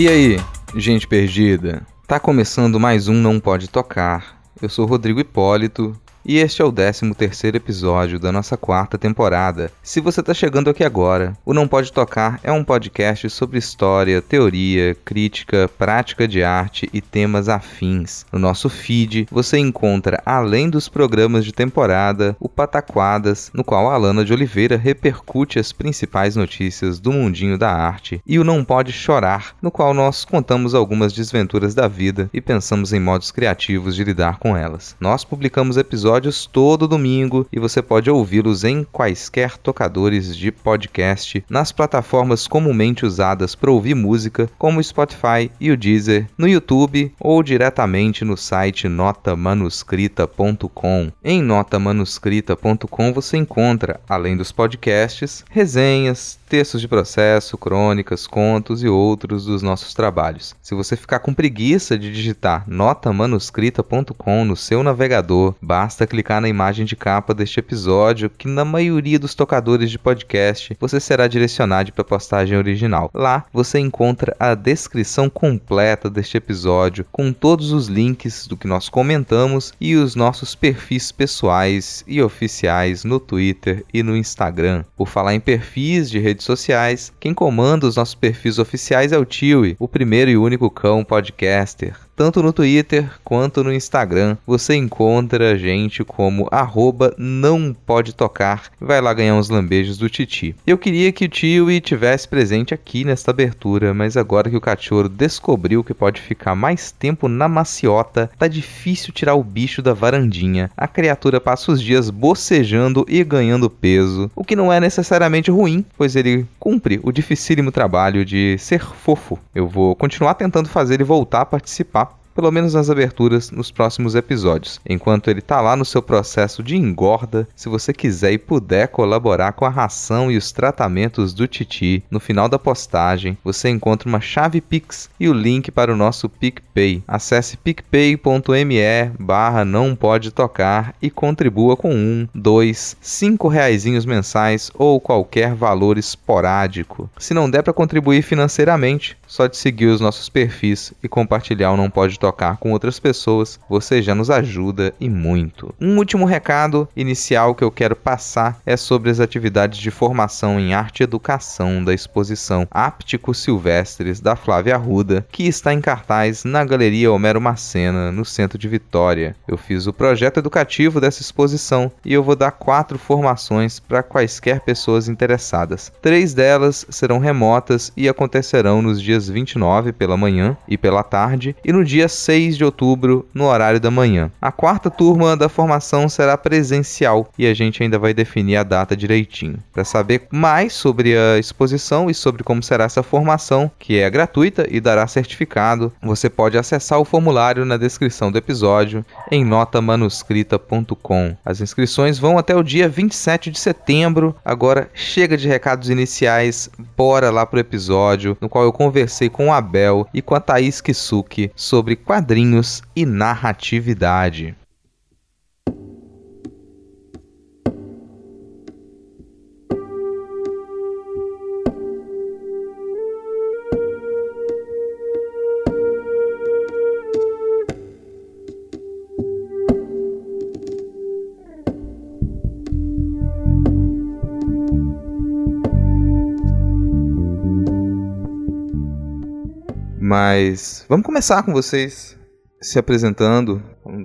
E aí, gente perdida? Tá começando mais um Não Pode Tocar. Eu sou Rodrigo Hipólito e este é o 13 terceiro episódio da nossa quarta temporada. Se você está chegando aqui agora, o Não Pode Tocar é um podcast sobre história, teoria, crítica, prática de arte e temas afins. No nosso feed, você encontra, além dos programas de temporada, o Pataquadas, no qual a Alana de Oliveira repercute as principais notícias do mundinho da arte, e o Não Pode Chorar, no qual nós contamos algumas desventuras da vida e pensamos em modos criativos de lidar com elas. Nós publicamos episódios episódios todo domingo e você pode ouvi-los em quaisquer tocadores de podcast nas plataformas comumente usadas para ouvir música, como o Spotify e o Deezer, no YouTube ou diretamente no site notamanuscrita.com. Em notamanuscrita.com você encontra, além dos podcasts, resenhas, textos de processo, crônicas, contos e outros dos nossos trabalhos. Se você ficar com preguiça de digitar notamanuscrita.com no seu navegador, basta clicar na imagem de capa deste episódio, que na maioria dos tocadores de podcast você será direcionado para a postagem original. Lá você encontra a descrição completa deste episódio, com todos os links do que nós comentamos e os nossos perfis pessoais e oficiais no Twitter e no Instagram. Por falar em perfis de redes sociais, quem comanda os nossos perfis oficiais é o Tiwi, o primeiro e único cão podcaster tanto no Twitter quanto no Instagram. Você encontra a gente como arroba não pode tocar. Vai lá ganhar uns lambejos do Titi. Eu queria que o tio tivesse presente aqui nesta abertura, mas agora que o cachorro descobriu que pode ficar mais tempo na maciota, tá difícil tirar o bicho da varandinha. A criatura passa os dias bocejando e ganhando peso, o que não é necessariamente ruim, pois ele cumpre o dificílimo trabalho de ser fofo. Eu vou continuar tentando fazer ele voltar a participar pelo menos nas aberturas, nos próximos episódios. Enquanto ele tá lá no seu processo de engorda, se você quiser e puder colaborar com a ração e os tratamentos do Titi, no final da postagem você encontra uma chave Pix e o link para o nosso PicPay. Acesse picpay.me barra não pode tocar e contribua com um, dois, cinco reaisinhos mensais ou qualquer valor esporádico. Se não der para contribuir financeiramente, só de seguir os nossos perfis e compartilhar o Não Pode Tocar com outras pessoas, você já nos ajuda e muito. Um último recado inicial que eu quero passar é sobre as atividades de formação em arte e educação da exposição Ápticos Silvestres da Flávia Arruda, que está em cartaz na Galeria Homero Macena, no centro de Vitória. Eu fiz o projeto educativo dessa exposição e eu vou dar quatro formações para quaisquer pessoas interessadas. Três delas serão remotas e acontecerão nos dias dias 29 pela manhã e pela tarde e no dia 6 de outubro no horário da manhã. A quarta turma da formação será presencial e a gente ainda vai definir a data direitinho. Para saber mais sobre a exposição e sobre como será essa formação, que é gratuita e dará certificado, você pode acessar o formulário na descrição do episódio em notamanuscrita.com. As inscrições vão até o dia 27 de setembro. Agora chega de recados iniciais, bora lá pro episódio no qual eu conversei conversei com o Abel e com a Thaís Kisuki sobre quadrinhos e narratividade. Mas vamos começar com vocês se apresentando,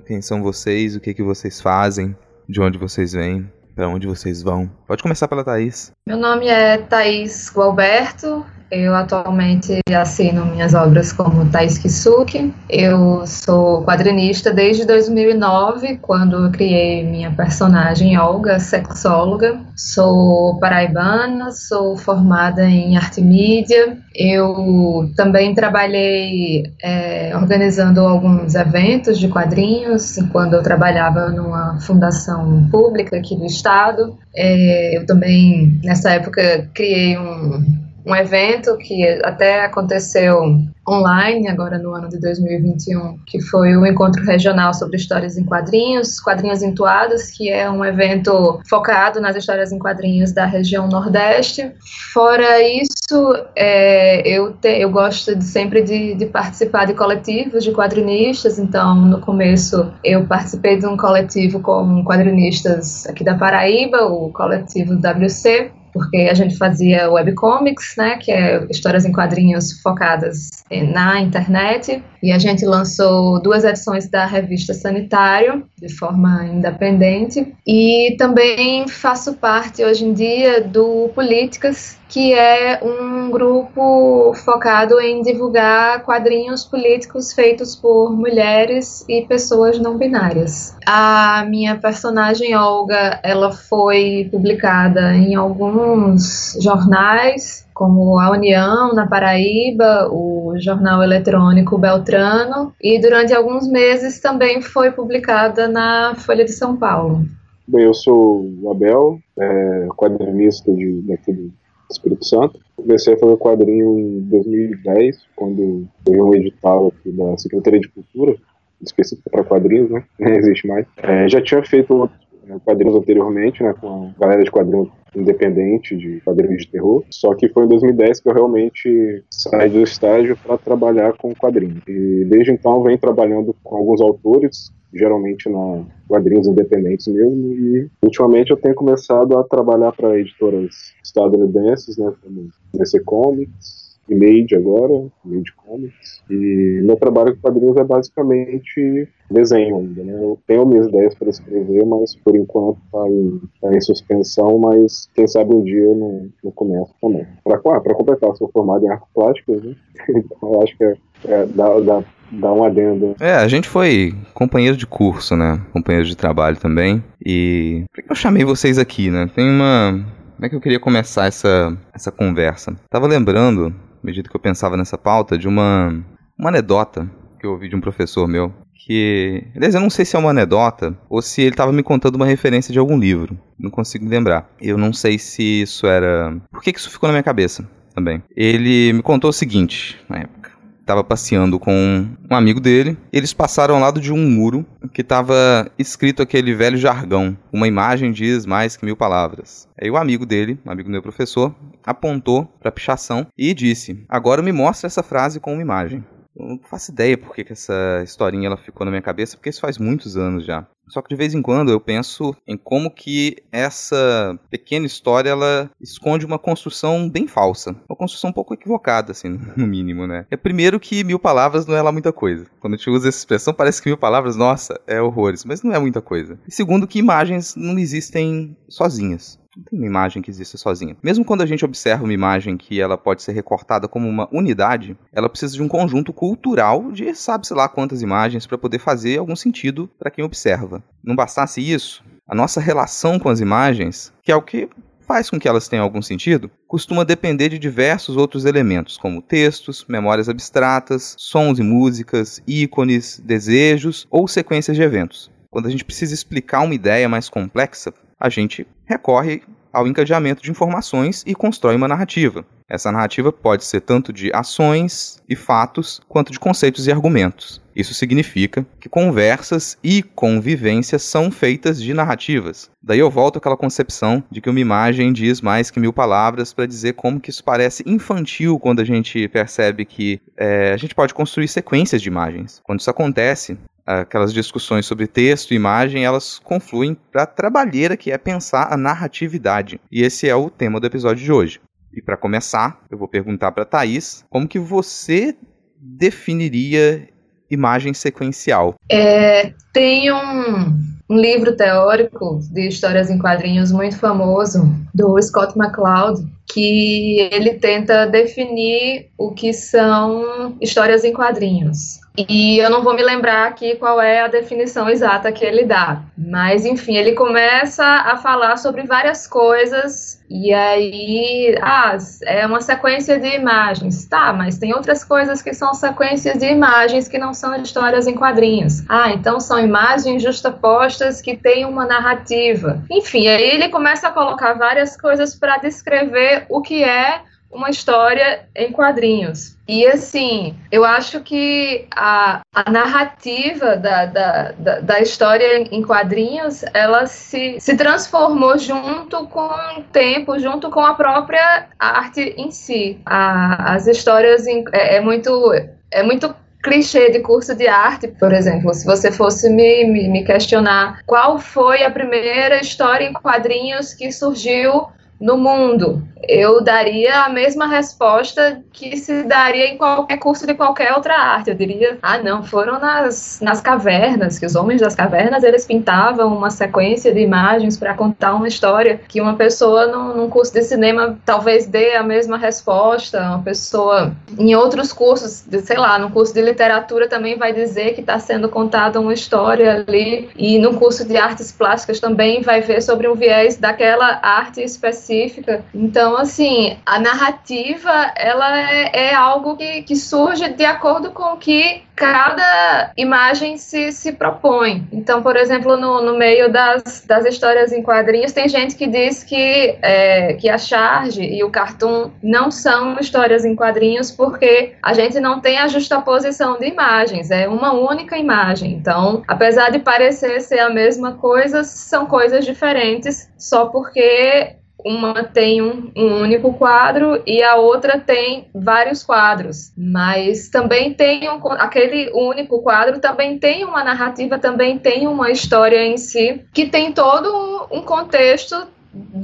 quem são vocês, o que que vocês fazem, de onde vocês vêm, para onde vocês vão. Pode começar pela Thaís. Meu nome é Thaís Gualberto, Eu atualmente assino minhas obras como Thais Kisuki. Eu sou quadrinista desde 2009, quando criei minha personagem Olga, sexóloga. Sou paraibana, sou formada em arte mídia. Eu também trabalhei é, organizando alguns eventos de quadrinhos quando eu trabalhava numa fundação pública aqui do estado. É, eu também, nessa época, criei um um evento que até aconteceu online agora no ano de 2021, que foi o encontro regional sobre histórias em quadrinhos, quadrinhos entoados, que é um evento focado nas histórias em quadrinhos da região Nordeste. Fora isso, é, eu, te, eu gosto de, sempre de, de participar de coletivos de quadrinistas, então no começo eu participei de um coletivo com quadrinistas aqui da Paraíba, o coletivo WC, porque a gente fazia webcomics, né, que é histórias em quadrinhos focadas na internet, e a gente lançou duas edições da revista Sanitário de forma independente, e também faço parte hoje em dia do Políticas, que é um grupo focado em divulgar quadrinhos políticos feitos por mulheres e pessoas não binárias. A minha personagem Olga, ela foi publicada em alguns jornais, como a União na Paraíba, o jornal eletrônico Beltrano, e durante alguns meses também foi publicada na Folha de São Paulo. Bem, eu sou o Abel, é, quadrinista de, daqui do Espírito Santo. Comecei a fazer quadrinho em 2010, quando teve um edital aqui da Secretaria de Cultura, específico para quadrinhos, né? Não existe mais. É, já tinha feito é, quadrinhos anteriormente, né? Com a galera de quadrinhos independente de quadrinhos de terror. Só que foi em 2010 que eu realmente saí do estágio para trabalhar com quadrinhos. E desde então venho trabalhando com alguns autores geralmente na quadrinhos independentes mesmo, e ultimamente eu tenho começado a trabalhar para editoras estadunidenses, né, como DC Comics, Image agora, Image Comics, e meu trabalho com quadrinhos é basicamente desenho ainda, né? Eu tenho minhas ideias para escrever, mas por enquanto está em, tá em, suspensão, mas quem sabe um dia eu não, não começo também. Para ah, completar, sou formado em artes plásticas, né? então eu acho que é, é, dá, dá dar um adendo. É, a gente foi companheiro de curso, né? Companheiro de trabalho também. E por que eu chamei vocês aqui, né? Tem uma. Como é que eu queria começar essa, essa conversa? Tava lembrando, medida que eu pensava nessa pauta, de uma, uma anedota que eu ouvi de um professor meu. Que. Aliás, eu não sei se é uma anedota ou se ele estava me contando uma referência de algum livro. Não consigo lembrar. Eu não sei se isso era. Por que, que isso ficou na minha cabeça também? Ele me contou o seguinte, na época estava passeando com um amigo dele. Eles passaram ao lado de um muro que estava escrito aquele velho jargão: Uma imagem diz mais que mil palavras. Aí o amigo dele, um amigo meu professor, apontou para a pichação e disse: Agora me mostra essa frase com uma imagem. Eu não faço ideia por que, que essa historinha ela ficou na minha cabeça, porque isso faz muitos anos já. Só que de vez em quando eu penso em como que essa pequena história ela esconde uma construção bem falsa. Uma construção um pouco equivocada, assim, no mínimo, né? É primeiro que mil palavras não é lá muita coisa. Quando a gente usa essa expressão, parece que mil palavras, nossa, é horrores. Mas não é muita coisa. E segundo que imagens não existem sozinhas. Não tem uma imagem que exista sozinha. Mesmo quando a gente observa uma imagem que ela pode ser recortada como uma unidade, ela precisa de um conjunto cultural de sabe-se lá quantas imagens para poder fazer algum sentido para quem observa. Não bastasse isso, a nossa relação com as imagens, que é o que faz com que elas tenham algum sentido, costuma depender de diversos outros elementos, como textos, memórias abstratas, sons e músicas, ícones, desejos ou sequências de eventos. Quando a gente precisa explicar uma ideia mais complexa, a gente recorre ao encadeamento de informações e constrói uma narrativa. Essa narrativa pode ser tanto de ações e fatos, quanto de conceitos e argumentos. Isso significa que conversas e convivências são feitas de narrativas. Daí eu volto àquela concepção de que uma imagem diz mais que mil palavras para dizer como que isso parece infantil quando a gente percebe que é, a gente pode construir sequências de imagens. Quando isso acontece, aquelas discussões sobre texto e imagem, elas confluem para a trabalheira que é pensar a narratividade. E esse é o tema do episódio de hoje. E para começar, eu vou perguntar para Thaís como que você definiria imagem sequencial? É, tem um, um livro teórico de histórias em quadrinhos muito famoso do Scott McCloud, que ele tenta definir o que são histórias em quadrinhos. E eu não vou me lembrar aqui qual é a definição exata que ele dá. Mas, enfim, ele começa a falar sobre várias coisas. E aí, ah, é uma sequência de imagens. Tá, mas tem outras coisas que são sequências de imagens que não são histórias em quadrinhos. Ah, então são imagens justapostas que têm uma narrativa. Enfim, aí ele começa a colocar várias coisas para descrever o que é uma história em quadrinhos. E assim, eu acho que a, a narrativa da, da, da, da, história em quadrinhos, ela se, se transformou junto com o tempo, junto com a própria arte em si. A, as histórias em, é, é muito é muito clichê de curso de arte, por exemplo, se você fosse me, me, me, questionar qual foi a primeira história em quadrinhos que surgiu no mundo, eu daria a mesma resposta que se daria em qualquer curso de qualquer outra arte. Eu diria, ah, não, foram nas, nas cavernas, que os homens das cavernas, eles pintavam uma sequência de imagens para contar uma história que uma pessoa num, num, curso de cinema talvez dê a mesma resposta, uma pessoa em outros cursos, sei lá, no curso de literatura também vai dizer que está sendo contada uma história ali, e no curso de artes plásticas também vai ver sobre um viés daquela arte específica. Então, então, assim, a narrativa, ela é, é algo que, que surge de acordo com o que cada imagem se, se propõe. Então, por exemplo, no, no meio das, das histórias em quadrinhos, tem gente que diz que, é, que a charge e o cartoon não são histórias em quadrinhos porque a gente não tem a justaposição de imagens, é uma única imagem. Então, apesar de parecer ser a mesma coisa, são coisas diferentes só porque uma tem um, um, único quadro e a outra tem vários quadros, mas também tem um, aquele único quadro também tem uma narrativa, também tem uma história em si que tem todo um contexto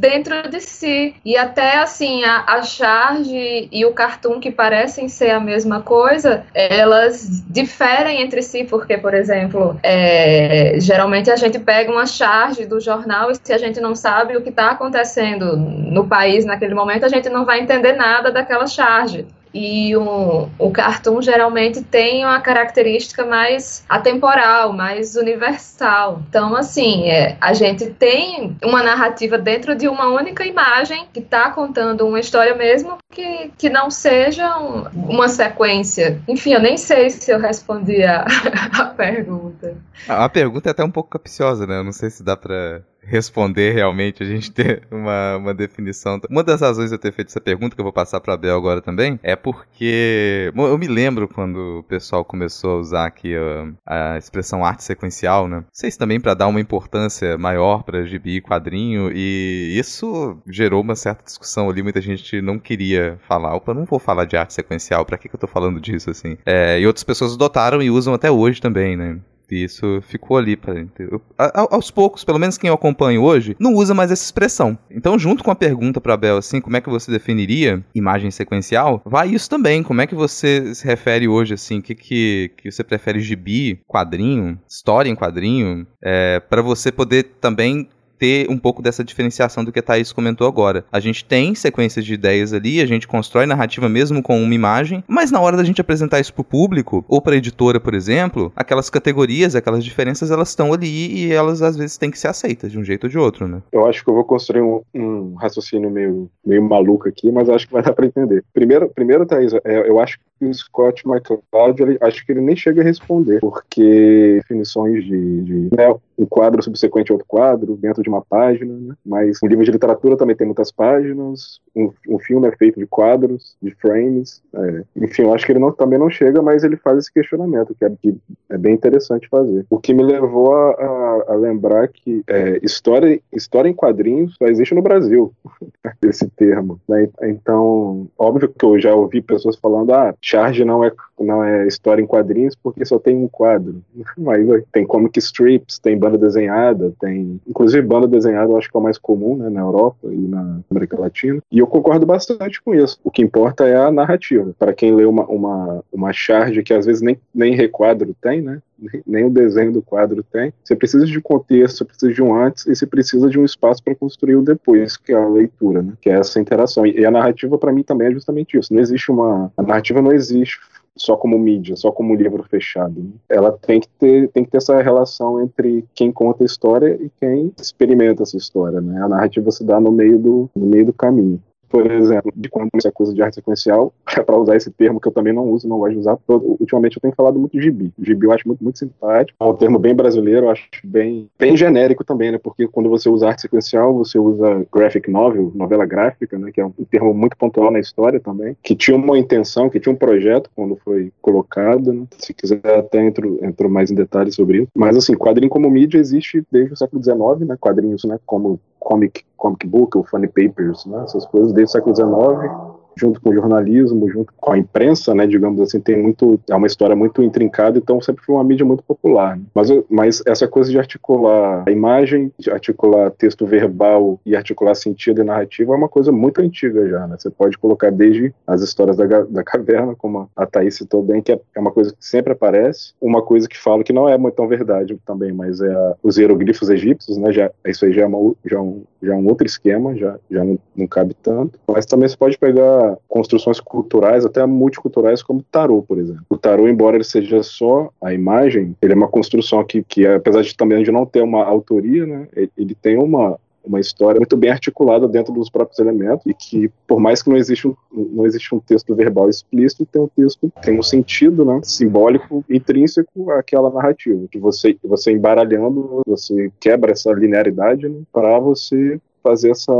dentro de si. E até assim, a, a charge e o cartoon, que parecem ser a mesma coisa, elas diferem entre si, porque, por exemplo, é, geralmente a gente pega uma charge do jornal e se a gente não sabe o que está acontecendo no país naquele momento, a gente não vai entender nada daquela charge e o, cartoon geralmente tem uma característica mais atemporal, mais universal. Então, assim, é, a gente tem uma narrativa dentro de uma única imagem que está contando uma história mesmo que, que não seja um, uma sequência. Enfim, eu nem sei se eu respondi a, a pergunta. A, a pergunta é até um pouco capciosa, né? Eu não sei se dá para responder realmente, a gente ter uma, uma definição. Uma das razões de eu ter feito essa pergunta, que eu vou passar para Bel agora também, é porque eu me lembro quando o pessoal começou a usar aqui a, a expressão arte sequencial, né? Se também para dar uma importância maior para gibi e quadrinho, e isso gerou uma certa discussão ali, muita gente não queria falar. Opa, não vou falar de arte sequencial, para que, que eu tô falando disso, assim? É, e outras pessoas adotaram e usam até hoje também, né? E isso ficou ali para aos poucos, pelo menos quem eu acompanho hoje, não usa mais essa expressão. Então, junto com a pergunta para Bel assim, como é que você definiria imagem sequencial? Vai isso também, como é que você se refere hoje assim, o que, que que você prefere gibi, quadrinho, história em quadrinho, é, para você poder também ter um pouco dessa diferenciação do que a Thaís comentou agora. A gente tem sequências de ideias ali, a gente constrói narrativa mesmo com uma imagem, mas na hora da gente apresentar isso pro público, ou pra editora, por exemplo, aquelas categorias, aquelas diferenças, elas estão ali e elas às vezes têm que ser aceitas de um jeito ou de outro, né? Eu acho que eu vou construir um, um raciocínio meio, meio maluco aqui, mas acho que vai dar pra entender. Primeiro, primeiro Thaís, é, eu acho que o Scott McCloud, ele, acho que ele nem chega a responder, porque definições de, de né, um quadro subsequente a outro quadro, dentro de uma página, né? mas um livro de literatura também tem muitas páginas, um, um filme é feito de quadros, de frames, é. enfim, eu acho que ele não, também não chega, mas ele faz esse questionamento, que é, que é bem interessante fazer. O que me levou a, a, a lembrar que é, história, história em quadrinhos só existe no Brasil, esse termo. Né? Então, óbvio que eu já ouvi pessoas falando, ah, charge não é, não é história em quadrinhos porque só tem um quadro, mas tem comic strips, tem banda desenhada, tem, inclusive banda desenhada eu acho que é o mais comum, né, na Europa e na América Latina, e eu concordo bastante com isso. O que importa é a narrativa. Para quem lê uma, uma, uma charge que às vezes nem, nem requadro tem, né? Nem o desenho do quadro tem. Você precisa de contexto, você precisa de um antes e você precisa de um espaço para construir o depois, que é a leitura, né? que é essa interação. E a narrativa, para mim, também é justamente isso. Não existe uma. A narrativa não existe só como mídia, só como livro fechado. Né? Ela tem que ter tem que ter essa relação entre quem conta a história e quem experimenta essa história, né? A narrativa se dá no meio do no meio do caminho por exemplo, de quando se acusa de arte sequencial, para usar esse termo que eu também não uso, não gosto de usar, ultimamente eu tenho falado muito de gibi. Gibi eu acho muito, muito simpático, é um termo bem brasileiro, eu acho bem, bem genérico também, né, porque quando você usa arte sequencial, você usa graphic novel, novela gráfica, né, que é um termo muito pontual na história também, que tinha uma intenção, que tinha um projeto quando foi colocado, né, se quiser até entro, entro mais em detalhes sobre isso, mas assim, quadrinho como mídia existe desde o século XIX, né, quadrinhos, né, como comic, comic book ou funny papers, né, essas coisas desde o século XIX junto com o jornalismo, junto com a imprensa, né, digamos assim, tem muito, é uma história muito intrincada, então sempre foi uma mídia muito popular. Né? Mas, mas essa coisa de articular a imagem, de articular texto verbal e articular sentido e narrativa é uma coisa muito antiga já, né? Você pode colocar desde as histórias da, da caverna, como a Thaís citou bem, que é, é uma coisa que sempre aparece, uma coisa que fala que não é muito tão verdade também, mas é a, os hieroglifos egípcios, né, já, isso aí já é, uma, já é um, já é um outro esquema, já, já não, não cabe tanto, mas também você pode pegar construções culturais, até multiculturais, como o tarô, por exemplo. O tarô, embora ele seja só a imagem, ele é uma construção que, que apesar de também de não ter uma autoria, né, ele tem uma, uma história muito bem articulada dentro dos próprios elementos e que por mais que não exista um, não existe um texto verbal explícito tem um texto tem um sentido né, simbólico intrínseco àquela narrativa que você você embaralhando você quebra essa linearidade né, para você fazer essa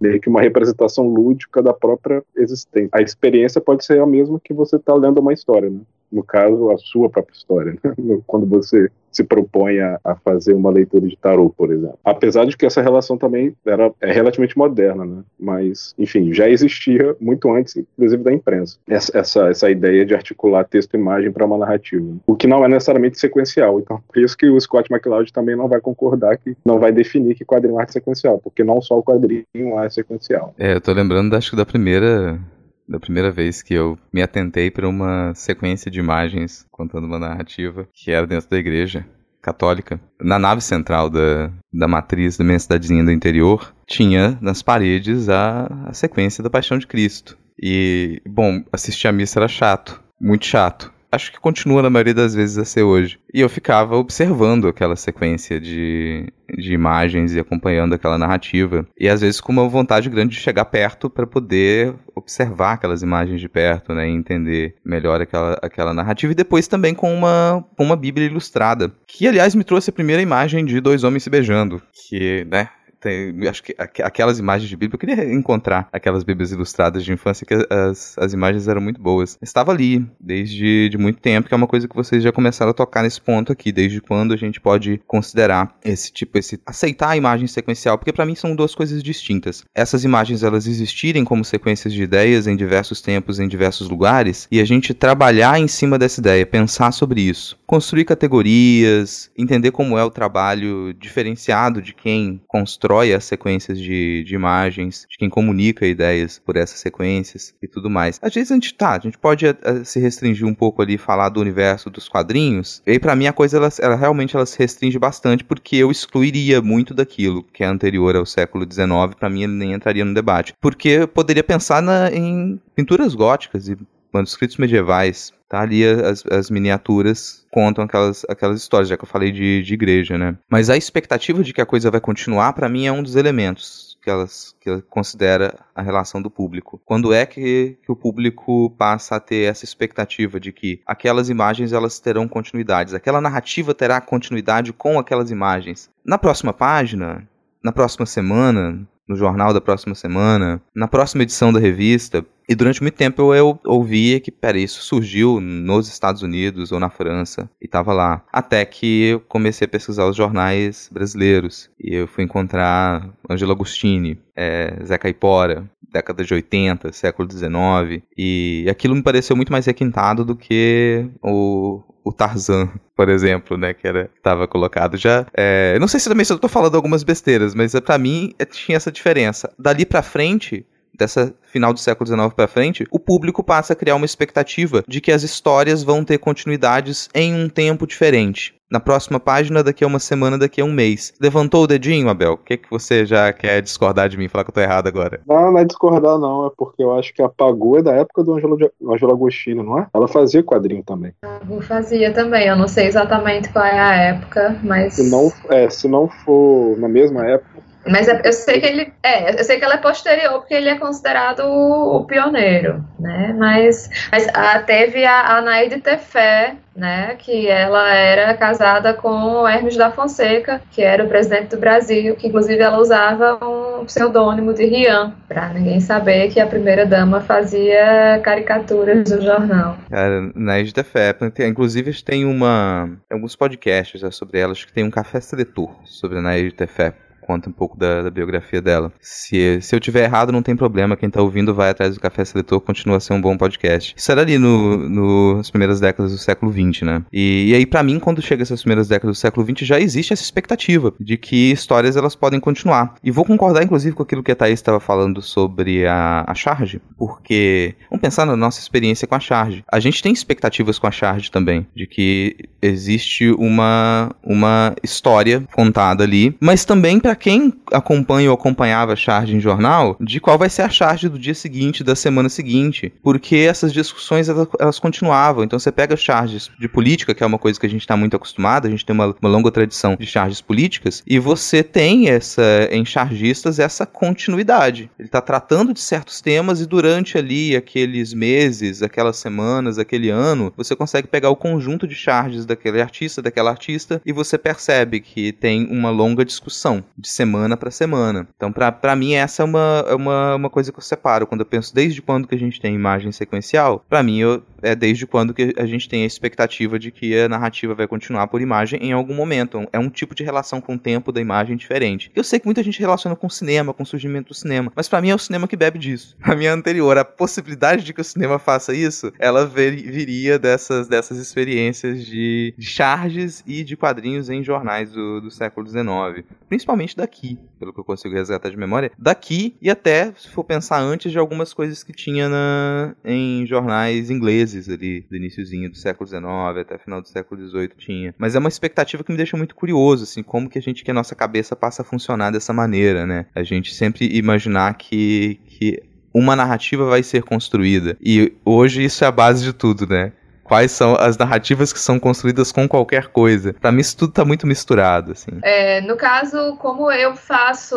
meio que uma representação lúdica da própria existência. A experiência pode ser a mesma que você está lendo uma história, né? No caso, a sua própria história, né? quando você se propõe a, a, fazer uma leitura de tarô, por exemplo. Apesar de que essa relação também era, é relativamente moderna, né? mas, enfim, já existia muito antes, inclusive, da imprensa, essa, essa, essa ideia de articular texto e imagem para uma narrativa, o que não é necessariamente sequencial. Então, por isso que o Scott McCloud também não vai concordar que não vai definir que quadrinho é sequencial, porque não só o quadrinho é sequencial. É, eu tô lembrando, acho que da primeira da primeira vez que eu me atentei para uma sequência de imagens contando uma narrativa que era dentro da igreja católica. Na nave central da, da matriz da minha cidadezinha do interior, tinha nas paredes a, a sequência da Paixão de Cristo. E, bom, assistir a missa era chato, muito chato acho que continua na maioria das vezes a ser hoje. E eu ficava observando aquela sequência de, de imagens e acompanhando aquela narrativa. E às vezes com uma vontade grande de chegar perto para poder observar aquelas imagens de perto, né? E entender melhor aquela, aquela narrativa. E depois também com uma, com uma Bíblia ilustrada. Que, aliás, me trouxe a primeira imagem de dois homens se beijando. Que, né? Tem, acho que aquelas imagens de Bíblia, eu queria encontrar aquelas Bíblias ilustradas de infância, que as, as imagens eram muito boas. Estava ali, desde de muito tempo, que é uma coisa que vocês já começaram a tocar nesse ponto aqui, desde quando a gente pode considerar esse tipo, esse aceitar a imagem sequencial, porque para mim são duas coisas distintas. Essas imagens, elas existirem como sequências de ideias em diversos tempos, em diversos lugares, e a gente trabalhar em cima dessa ideia, pensar sobre isso, construir categorias, entender como é o trabalho diferenciado de quem constrói constrói as sequências de, de imagens, de quem comunica ideias por essas sequências e tudo mais. Às vezes a gente tá, a gente pode a, eh, a, se restringir um pouco ali, falar do universo dos quadrinhos, e para mim a coisa ela, ela, realmente ela se restringe bastante porque eu excluiria muito daquilo que é anterior ao século XIX, para mim ele nem entraria no debate. Porque eu poderia pensar na, em pinturas góticas e manuscritos medievais, tá ali as, as miniaturas contam aquelas, aquelas histórias, já que eu falei de, de igreja, né? Mas a expectativa de que a coisa vai continuar, para mim, é um dos elementos que elas que ela considera a relação do público. Quando é que, que o público passa a ter essa expectativa de que aquelas imagens elas terão continuidades, aquela narrativa terá continuidade com aquelas imagens? Na próxima página, na próxima semana, no jornal da próxima semana, na próxima edição da revista. E durante muito tempo eu ouvia que, pera, isso surgiu nos Estados Unidos ou na França e estava lá. Até que eu comecei a pesquisar os jornais brasileiros e eu fui encontrar Angelo Agostini, é, Zé Caipora, década de 80, século 19, e aquilo me pareceu muito mais requintado do que o, o Tarzan, por exemplo, né, que era estava colocado já. É, não sei se também se eu tô falando algumas besteiras, mas para mim é, tinha essa diferença. Dali para frente dessa final do século XIX para frente, o público passa a criar uma expectativa de que as histórias vão ter continuidades em um tempo diferente na próxima página, daqui a uma semana, daqui a um mês. Levantou o dedinho, Abel? O que, que você já quer discordar de mim, falar que eu tô errado agora? Não, não é discordar, não. É porque eu acho que a Pagu é da época do Angelo, Angelo Agostino, não é? Ela fazia quadrinho também. Pagu fazia também. Eu não sei exatamente qual é a época, mas. Se não, é, se não for na mesma época, mas é, eu sei que ele é, eu sei que ela é posterior porque ele é considerado o, pioneiro, né? Mas, mas a, teve a, a Naide Tefé, né? Que ela era casada com Hermes da Fonseca, que era o presidente do Brasil, que inclusive ela usava um pseudônimo de Rian, para ninguém saber que a primeira dama fazia caricaturas no jornal. Cara, Naide Tefé, inclusive tem uma alguns podcasts sobre ela, acho que tem um café seletor sobre a Naide Tefé conta um pouco da, da, biografia dela. Se, se eu tiver errado, não tem problema. Quem tá ouvindo vai atrás do Café Seletor, continua a ser um bom podcast. Isso era ali no, no, nas primeiras décadas do século XX, né? E, e aí, para mim, quando chega essas primeiras décadas do século XX, já existe essa expectativa de que histórias elas podem continuar. E vou concordar, inclusive, com aquilo que a Thaís estava falando sobre a, a Charge, porque vamos pensar na nossa experiência com a Charge. A gente tem expectativas com a Charge também, de que existe uma, uma história contada ali, mas também para quem acompanha ou acompanhava a charge em jornal, de qual vai ser a charge do dia seguinte, da semana seguinte, porque essas discussões elas, elas continuavam. Então você pega charges de política, que é uma coisa que a gente está muito acostumado, a gente tem uma, uma, longa tradição de charges políticas, e você tem essa em chargistas essa continuidade. Ele está tratando de certos temas e durante ali aqueles meses, aquelas semanas, aquele ano, você consegue pegar o conjunto de charges daquele artista, daquela artista, e você percebe que tem uma longa discussão de semana para semana. Então, para mim, essa é uma, é uma, uma coisa que eu separo. Quando eu penso desde quando que a gente tem imagem sequencial, para mim eu, é desde quando que a gente tem a expectativa de que a narrativa vai continuar por imagem em algum momento. É um tipo de relação com o tempo da imagem diferente. Eu sei que muita gente relaciona com o cinema, com o surgimento do cinema, mas para mim é o cinema que bebe disso. A minha anterior, a possibilidade de que o cinema faça isso, ela viria dessas, dessas experiências de, de charges e de quadrinhos em jornais do, do século XIX. Principalmente daqui, pelo que eu consigo resgatar de memória, daqui e até, se for pensar antes de algumas coisas que tinha na, em jornais ingleses ali, do iníciozinho do século XIX até final do século XVIII tinha. Mas é uma expectativa que me deixa muito curioso, assim, como que a gente, que a nossa cabeça passa a funcionar dessa maneira, né? A gente sempre imaginar que, que uma narrativa vai ser construída. E hoje isso é a base de tudo, né? Quais são as narrativas que são construídas com qualquer coisa. Para mim isso tudo tá muito misturado, assim. É, no caso, como eu faço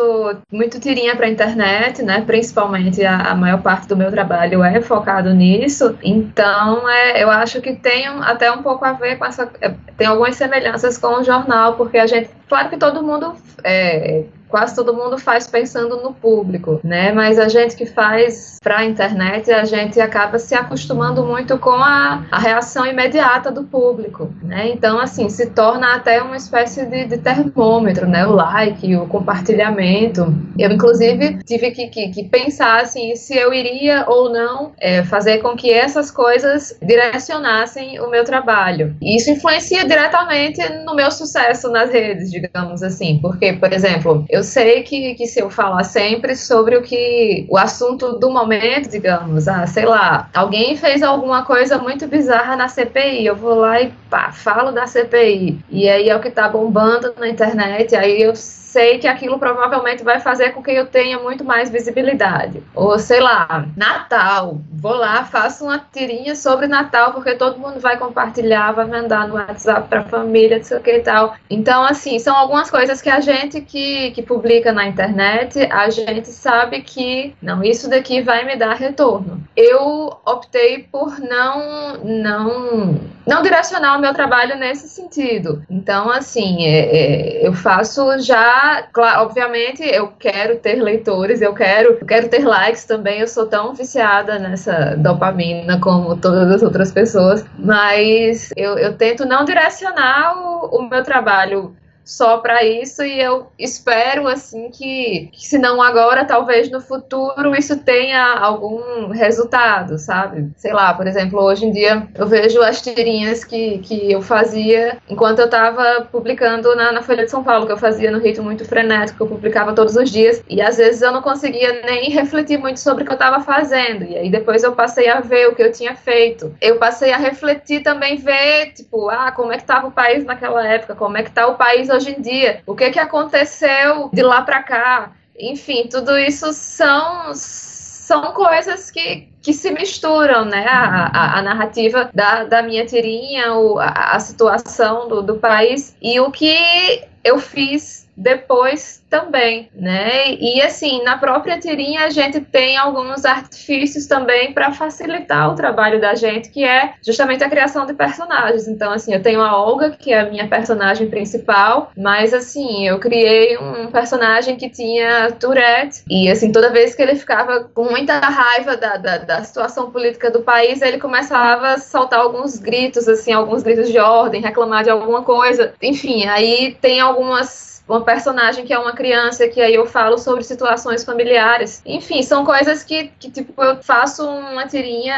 muito tirinha para internet, né, principalmente a, a, maior parte do meu trabalho é focado nisso, então é, eu acho que tem até um pouco a ver com essa, é, tem algumas semelhanças com o jornal, porque a gente, claro que todo mundo é, quase todo mundo faz pensando no público, né? Mas a gente que faz para a internet, a gente acaba se acostumando muito com a, a reação imediata do público, né? Então, assim, se torna até uma espécie de, de termômetro, né? O like, o compartilhamento. Eu, inclusive, tive que, que, que pensar, assim, se eu iria ou não é, fazer com que essas coisas direcionassem o meu trabalho. E isso influencia diretamente no meu sucesso nas redes, digamos assim, porque, por exemplo, eu eu sei que, que se eu falar sempre sobre o que o assunto do momento, digamos, ah, sei lá, alguém fez alguma coisa muito bizarra na CPI, eu vou lá e pá, falo da CPI. E aí é o que tá bombando na internet, aí eu sei que aquilo provavelmente vai fazer com que eu tenha muito mais visibilidade. Ou sei lá, Natal. Vou lá, faço uma tirinha sobre Natal, porque todo mundo vai compartilhar, vai mandar no WhatsApp para a família, não sei o que e tal. Então, assim, são algumas coisas que a gente que, que publica na internet, a gente sabe que, não, isso daqui vai me dar retorno. Eu optei por não, não, não direcionar o meu trabalho nesse sentido. Então, assim, é, é, eu faço já claro, obviamente, eu quero ter leitores, eu quero, eu quero ter likes também. Eu sou tão viciada nessa dopamina como todas as outras pessoas, mas eu, eu tento não direcionar o, o meu trabalho só para isso e eu espero assim que, que se não agora, talvez no futuro isso tenha algum resultado, sabe? Sei lá, por exemplo, hoje em dia eu vejo as tirinhas que, que eu fazia enquanto eu estava publicando na, na Folha de São Paulo, que eu fazia no ritmo muito frenético, eu publicava todos os dias e às vezes eu não conseguia nem refletir muito sobre o que eu estava fazendo. E aí depois eu passei a ver o que eu tinha feito. Eu passei a refletir também ver, tipo, ah, como é que estava o país naquela época, como é que está o país hoje em dia, o que que aconteceu de lá para cá. Enfim, tudo isso são são coisas que, que se misturam, né? A, a, a narrativa da, da minha tirinha, o, a, a situação do, do país e o que eu fiz depois também, né? E assim, na própria tirinha a gente tem alguns artifícios também para facilitar o trabalho da gente, que é justamente a criação de personagens. Então, assim, eu tenho a Olga, que é a minha personagem principal, mas assim, eu criei um personagem que tinha Tourette, e assim, toda vez que ele ficava com muita raiva da, da, da situação política do país, ele começava a soltar alguns gritos, assim, alguns gritos de ordem, reclamar de alguma coisa. Enfim, aí tem algumas uma personagem que é uma criança, que aí eu falo sobre situações familiares. Enfim, são coisas que, que tipo, eu faço uma tirinha,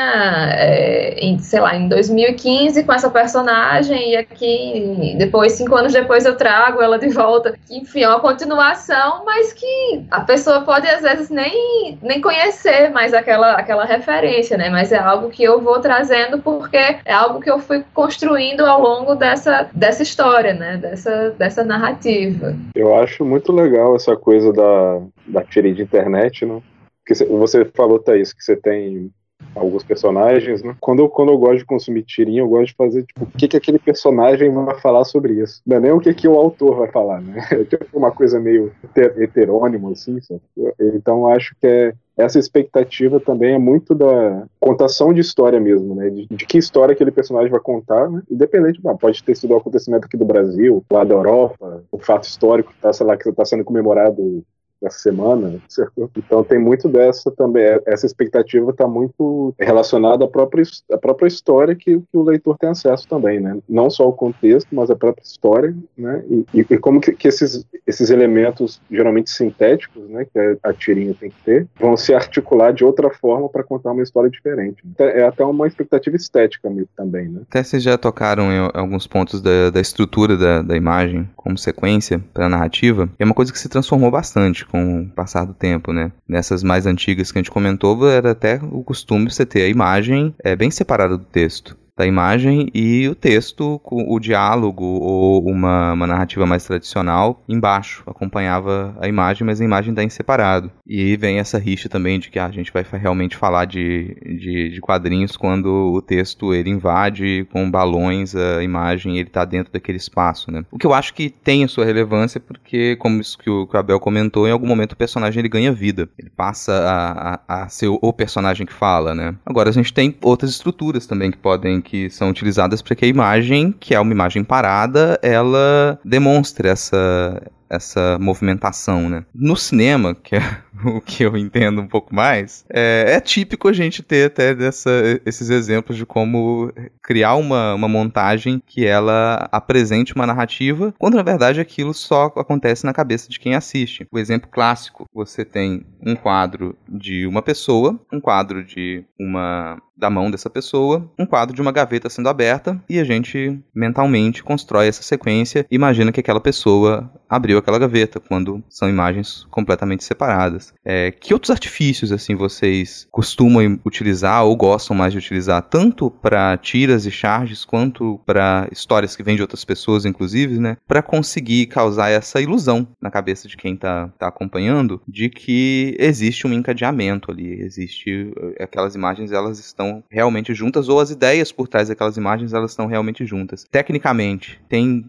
é, em, sei lá, em 2015 com essa personagem, e aqui, depois, cinco anos depois, eu trago ela de volta. Enfim, é uma continuação, mas que a pessoa pode, às vezes, nem, nem conhecer mais aquela, aquela referência, né? Mas é algo que eu vou trazendo porque é algo que eu fui construindo ao longo dessa, dessa história, né? Dessa, dessa narrativa. Eu acho muito legal essa coisa da, da tira de internet, né? Porque você falou, Thaís, que você tem alguns personagens, né? Quando eu, quando eu gosto de consumir tirinha, eu gosto de fazer, tipo, o que, que aquele personagem vai falar sobre isso. Não é nem o que, que o autor vai falar, né? É tipo uma coisa meio heterônimo, assim, sabe? Então acho que é, essa expectativa também é muito da contação de história mesmo, né? De, de que história aquele personagem vai contar, né? Independente, pode ter sido o um acontecimento aqui do Brasil, lá da Europa, um fato histórico que tá, sei lá, que está sendo comemorado essa semana, certo? Então tem muito dessa também, essa expectativa está muito relacionada à própria, à própria história que, que, o leitor tem acesso também, né? Não só o contexto, mas a própria história, né? E, e como que, que, esses, esses elementos, geralmente sintéticos, né, que a tirinha tem que ter, vão se articular de outra forma para contar uma história diferente. É até uma expectativa estética também, né? Até vocês já tocaram em alguns pontos da, da estrutura da, da imagem como sequência para a narrativa, é uma coisa que se transformou bastante com o passar do tempo, né? Nessas mais antigas que a gente comentou, era até o costume você ter a imagem é, bem separada do texto da imagem e o texto, o diálogo ou uma, uma narrativa mais tradicional embaixo, acompanhava a imagem, mas a imagem está em separado. E vem essa rixa também de que ah, a gente vai realmente falar de, de, de, quadrinhos quando o texto ele invade com balões a imagem ele está dentro daquele espaço, né? O que eu acho que tem a sua relevância porque, como isso que o, que o Abel comentou, em algum momento o personagem ele ganha vida. Ele passa a, a, a ser o personagem que fala, né? Agora a gente tem outras estruturas também que podem que são utilizadas para que a imagem, que é uma imagem parada, ela demonstre essa essa movimentação, né? No cinema, que é o que eu entendo um pouco mais, é, é típico a gente ter até dessa, esses exemplos de como criar uma, uma montagem que ela apresente uma narrativa, quando na verdade aquilo só acontece na cabeça de quem assiste. O exemplo clássico, você tem um quadro de uma pessoa, um quadro de uma da mão dessa pessoa, um quadro de uma gaveta sendo aberta e a gente mentalmente constrói essa sequência. E imagina que aquela pessoa abriu aquela gaveta quando são imagens completamente separadas. É, que outros artifícios assim vocês costumam utilizar ou gostam mais de utilizar? Tanto para tiras e charges quanto para histórias que vêm de outras pessoas, inclusive, né, para conseguir causar essa ilusão na cabeça de quem está tá acompanhando de que existe um encadeamento ali, existe eh, aquelas imagens elas estão estão realmente juntas ou as ideias por trás daquelas imagens elas estão realmente juntas. Tecnicamente, tem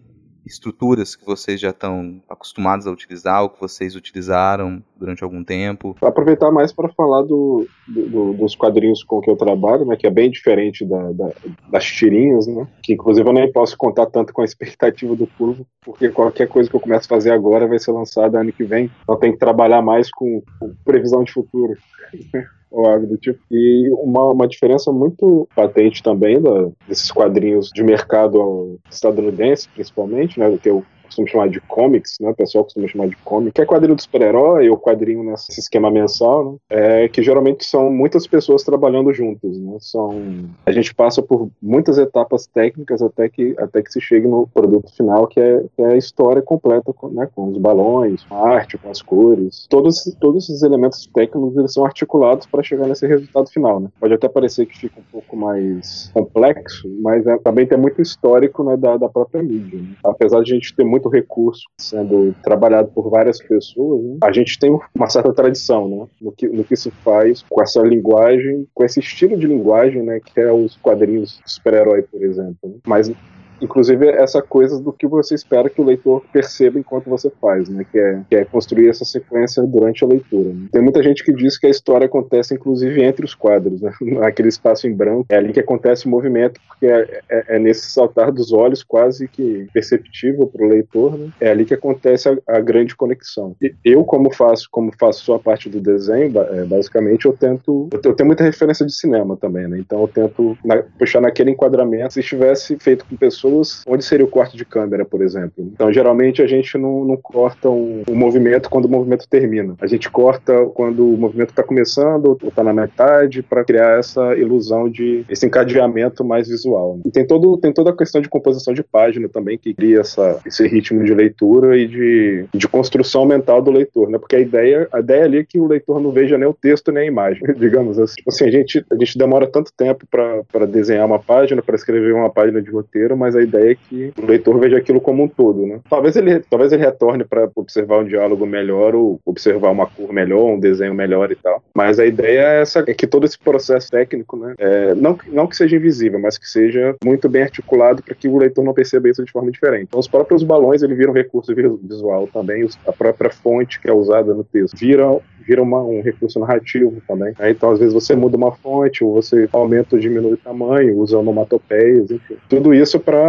estruturas que vocês já estão acostumados a utilizar ou que vocês utilizaram durante algum tempo? Aproveitar mais para falar do, do, dos quadrinhos com que eu trabalho, né, que é bem diferente da, da, das tirinhas, né, que inclusive eu nem posso contar tanto com a expectativa do público, porque qualquer coisa que eu começo a fazer agora vai ser lançada ano que vem, então tem que trabalhar mais com, com previsão de futuro. ou algo do tipo. E uma, uma diferença muito patente também da, desses quadrinhos de mercado estadunidense, principalmente, né, que eu costuma chamar de comics, né? O pessoal costuma chamar de comic, que é quadrinho do super-herói ou quadrinho nesse esquema mensal, né? É que geralmente são muitas pessoas trabalhando juntas, né? São a gente passa por muitas etapas técnicas até que até que se chegue no produto final, que é, que é a história completa, com, né? Com os balões, com a arte, com as cores, todos todos esses elementos técnicos eles são articulados para chegar nesse resultado final, né? Pode até parecer que fica um pouco mais complexo, mas é, também tem muito histórico né, da, da própria mídia. Né? Apesar de a gente ter muito recurso sendo trabalhado por várias pessoas, né, a gente tem uma certa tradição né, no, que, no que se faz com essa linguagem, com esse estilo de linguagem, né, que é os quadrinhos super-herói, por exemplo. Né? Mas inclusive essa coisa do que você espera que o leitor perceba enquanto você faz, né? Que é, que é construir essa sequência durante a leitura. Né? Tem muita gente que diz que a história acontece inclusive entre os quadros, né? Naquele espaço em branco, é ali que acontece o movimento, porque é, é, é nesse saltar dos olhos quase que perceptível para o leitor, né? É ali que acontece a, a, grande conexão. E eu como faço, como faço só a parte do desenho, é, basicamente eu tento, eu tenho muita referência de cinema também, né? Então eu tento na, puxar naquele enquadramento. Se estivesse feito com pessoas onde seria o corte de câmera, por exemplo? Então, geralmente a gente não, não corta um, um movimento quando o movimento termina. A gente corta quando o movimento está começando ou está na metade para criar essa ilusão de esse encadeamento mais visual. Né? E tem, todo, tem toda a questão de composição de página também que cria essa, esse ritmo de leitura e de, de construção mental do leitor, né? Porque a ideia, a ideia ali é que o leitor não veja nem o texto nem a imagem, digamos assim. Tipo assim, a gente, a gente demora tanto tempo para desenhar uma página, para escrever uma página de roteiro, mas a ideia é que o leitor veja aquilo como um todo, né? Talvez ele, talvez ele retorne para observar um diálogo melhor ou observar uma cor melhor, um desenho melhor e tal. Mas a ideia é, essa, é que todo esse processo técnico, né, é, não, não que seja invisível, mas que seja muito bem articulado para que o leitor não perceba isso de forma diferente. Então, os próprios balões ele viram recurso visual também, a própria fonte que é usada no texto vira vira uma, um recurso narrativo também. Né? Então, às vezes, você muda uma fonte, ou você aumenta ou diminui o tamanho, usa onomatopeias, enfim. Tudo isso para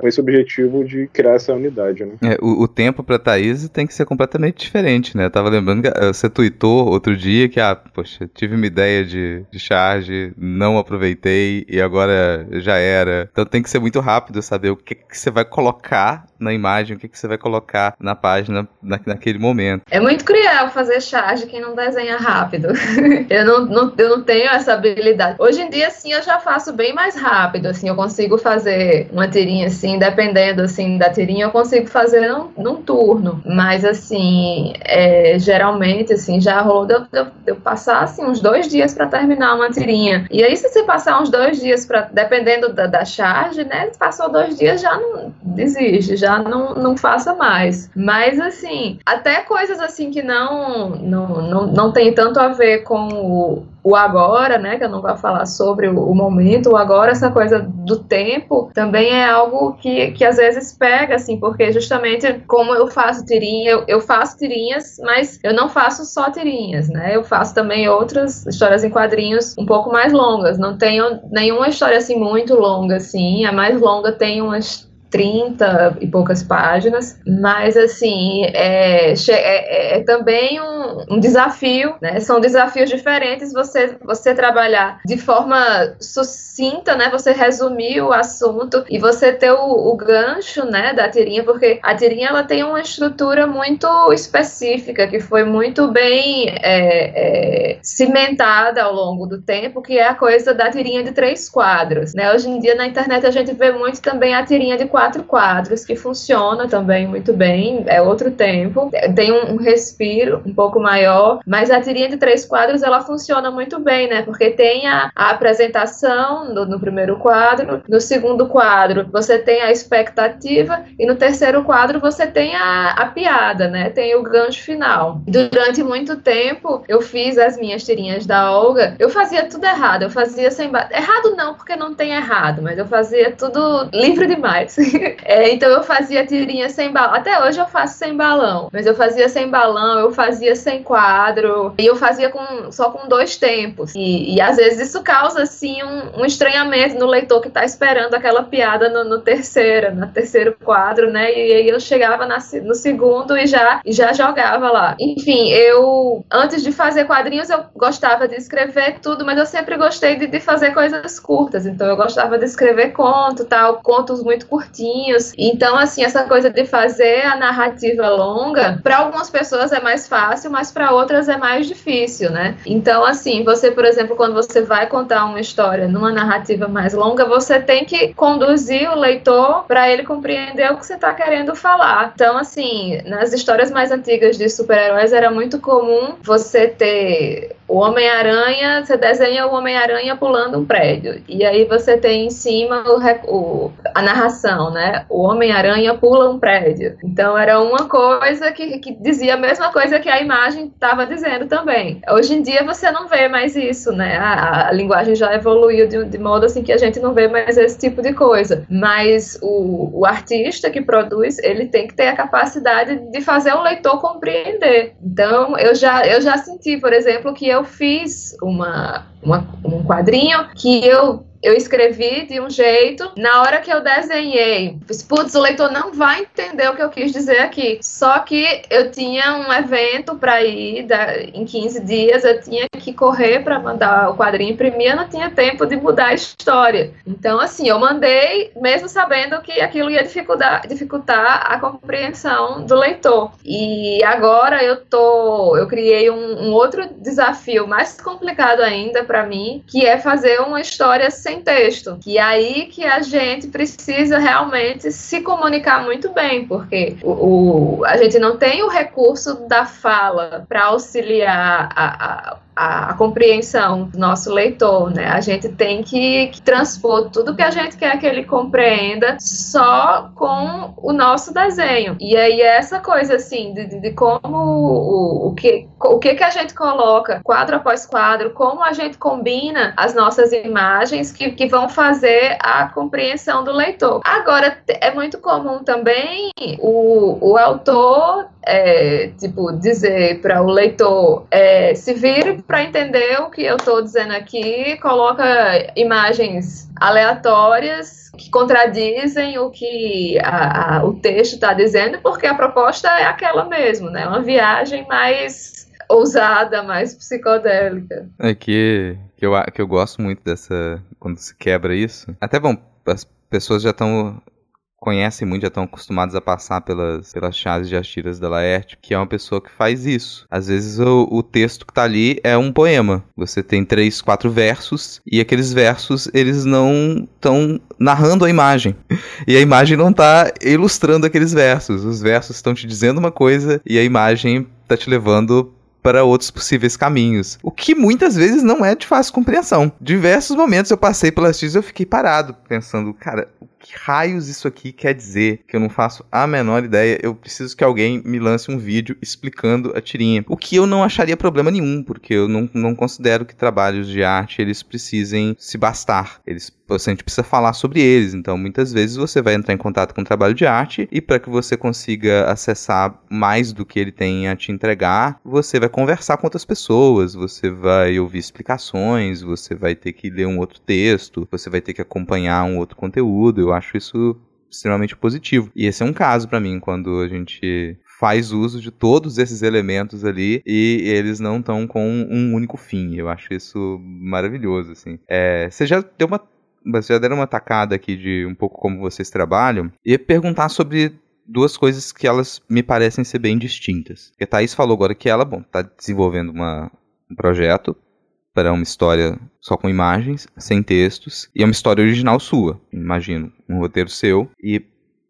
com esse objetivo de criar essa unidade. Né? É, o, o, tempo para Thaís tem que ser completamente diferente, né? Eu tava lembrando que eh, você tweetou outro dia que, ah, poxa, tive uma ideia de, de charge, não aproveitei e agora já era. Então tem que ser muito rápido saber o que, que você vai colocar na imagem, o que, que você vai colocar na página na, naquele momento. É muito cruel fazer charge quem não desenha rápido. eu, não, não, eu não tenho essa habilidade. Hoje em dia, sim, eu já faço bem mais rápido, assim, eu consigo fazer uma tirinha, assim, dependendo, assim, da tirinha, eu consigo fazer num, num turno. Mas, assim, é, geralmente, assim, já rolou de eu, de eu passar, assim, uns dois dias para terminar uma tirinha. E aí, se você passar uns dois dias para dependendo da, da charge, né, passou dois dias, já não desiste, já já não, não faça mais. Mas, assim, até coisas assim que não, não, não, não tem tanto a ver com o, o agora, né, que eu não vou falar sobre o, o, momento, o agora, essa coisa do tempo, também é algo que, que às vezes pega, assim, porque justamente como eu faço tirinha, eu, eu faço tirinhas, mas eu não faço só tirinhas, né, eu faço também outras histórias em quadrinhos um pouco mais longas, não tenho nenhuma história, assim, muito longa, assim, a mais longa tem umas 30 e poucas páginas, mas assim, é, é, é também um, um, desafio, né? São desafios diferentes você, você trabalhar de forma sucinta, né? Você resumir o assunto e você ter o, o gancho, né, da tirinha, porque a tirinha ela tem uma estrutura muito específica, que foi muito bem é, é, cimentada ao longo do tempo, que é a coisa da tirinha de três quadros, né? Hoje em dia na internet a gente vê muito também a tirinha de quatro quatro quadros, que funciona também muito bem, é outro tempo, tem um respiro um pouco maior, mas a tirinha de três quadros ela funciona muito bem, né? Porque tem a, a apresentação no, no, primeiro quadro, no segundo quadro você tem a expectativa e no terceiro quadro você tem a, a piada, né? Tem o gancho final. Durante muito tempo eu fiz as minhas tirinhas da Olga, eu fazia tudo errado, eu fazia sem errado não, porque não tem errado, mas eu fazia tudo livre demais. é, então eu fazia tirinha sem balão. Até hoje eu faço sem balão. Mas eu fazia sem balão, eu fazia sem quadro. E eu fazia com, só com dois tempos. E, e às vezes isso causa, assim, um, um estranhamento no leitor que tá esperando aquela piada no, no terceiro, no terceiro quadro, né? E aí eu chegava na, no segundo e já, e já jogava lá. Enfim, eu, antes de fazer quadrinhos, eu gostava de escrever tudo, mas eu sempre gostei de, de fazer coisas curtas. Então eu gostava de escrever conto, tal, contos muito curtinhos Então, assim, essa coisa de fazer a narrativa longa, para algumas pessoas é mais fácil, mas para outras é mais difícil, né? Então, assim, você, por exemplo, quando você vai contar uma história numa narrativa mais longa, você tem que conduzir o leitor para ele compreender o que você está querendo falar. Então, assim, nas histórias mais antigas de super-heróis era muito comum você ter o Homem-Aranha, você desenha o Homem-Aranha pulando um prédio. E aí você tem em cima o, o, a narração, né? O Homem-Aranha pula um prédio. Então era uma coisa que, que dizia a mesma coisa que a imagem estava dizendo também. Hoje em dia você não vê mais isso, né? A, a linguagem já evoluiu de, de, modo assim que a gente não vê mais esse tipo de coisa. Mas o, o artista que produz, ele tem que ter a capacidade de fazer o leitor compreender. Então eu já, eu já senti, por exemplo, que eu eu fiz uma, uma, um quadrinho que eu eu escrevi de um jeito, na hora que eu desenhei, putz, o leitor não vai entender o que eu quis dizer aqui. Só que eu tinha um evento para ir da, em 15 dias, eu tinha que correr para mandar o quadrinho imprimir, eu não tinha tempo de mudar a história. Então, assim, eu mandei, mesmo sabendo que aquilo ia dificultar, dificultar a compreensão do leitor. E agora eu tô, eu criei um, um outro desafio mais complicado ainda para mim, que é fazer uma história sem sem texto. E aí que a gente precisa realmente se comunicar muito bem, porque o, o a gente não tem o recurso da fala para auxiliar a, a a, a, compreensão do nosso leitor, né? A gente tem que, que, transpor tudo que a gente quer que ele compreenda só com o nosso desenho. E aí essa coisa assim de, de, de como o, o, que o que que a gente coloca quadro após quadro, como a gente combina as nossas imagens que, que vão fazer a compreensão do leitor. Agora é muito comum também o, o autor é, tipo, dizer para o leitor é, se vire para entender o que eu estou dizendo aqui, coloca imagens aleatórias que contradizem o que a, a, o texto está dizendo, porque a proposta é aquela mesmo, né? Uma viagem mais ousada, mais psicodélica. É que, que, eu, que eu gosto muito dessa. quando se quebra isso. Até bom, as pessoas já estão conhecem muito, já estão acostumados a passar pelas, pelas chaves de Astiras da Laerte, que é uma pessoa que faz isso. Às vezes o, o texto que está ali é um poema. Você tem três, quatro versos e aqueles versos eles não estão narrando a imagem. E a imagem não está ilustrando aqueles versos. Os versos estão te dizendo uma coisa e a imagem está te levando para outros possíveis caminhos. O que muitas vezes não é de fácil compreensão. Diversos momentos eu passei pelas X e eu fiquei parado, pensando, cara, que raios isso aqui quer dizer, que eu não faço a menor ideia. Eu preciso que alguém me lance um vídeo explicando a tirinha. O que eu não acharia problema nenhum, porque eu não, não considero que trabalhos de arte eles precisem se bastar. Eles a gente precisa falar sobre eles. Então, muitas vezes você vai entrar em contato com um trabalho de arte e para que você consiga acessar mais do que ele tem a te entregar, você vai conversar com outras pessoas, você vai ouvir explicações, você vai ter que ler um outro texto, você vai ter que acompanhar um outro conteúdo. Eu acho isso extremamente positivo. E esse é um caso para mim quando a gente faz uso de todos esses elementos ali e eles não estão com um único fim. Eu acho isso maravilhoso, assim. É, você já deu uma vocês já deram uma tacada aqui de um pouco como vocês trabalham e perguntar sobre duas coisas que elas me parecem ser bem distintas. Porque a Thaís falou agora que ela, bom, tá desenvolvendo uma, um projeto para uma história só com imagens, sem textos, e é uma história original sua, imagino, um roteiro seu, e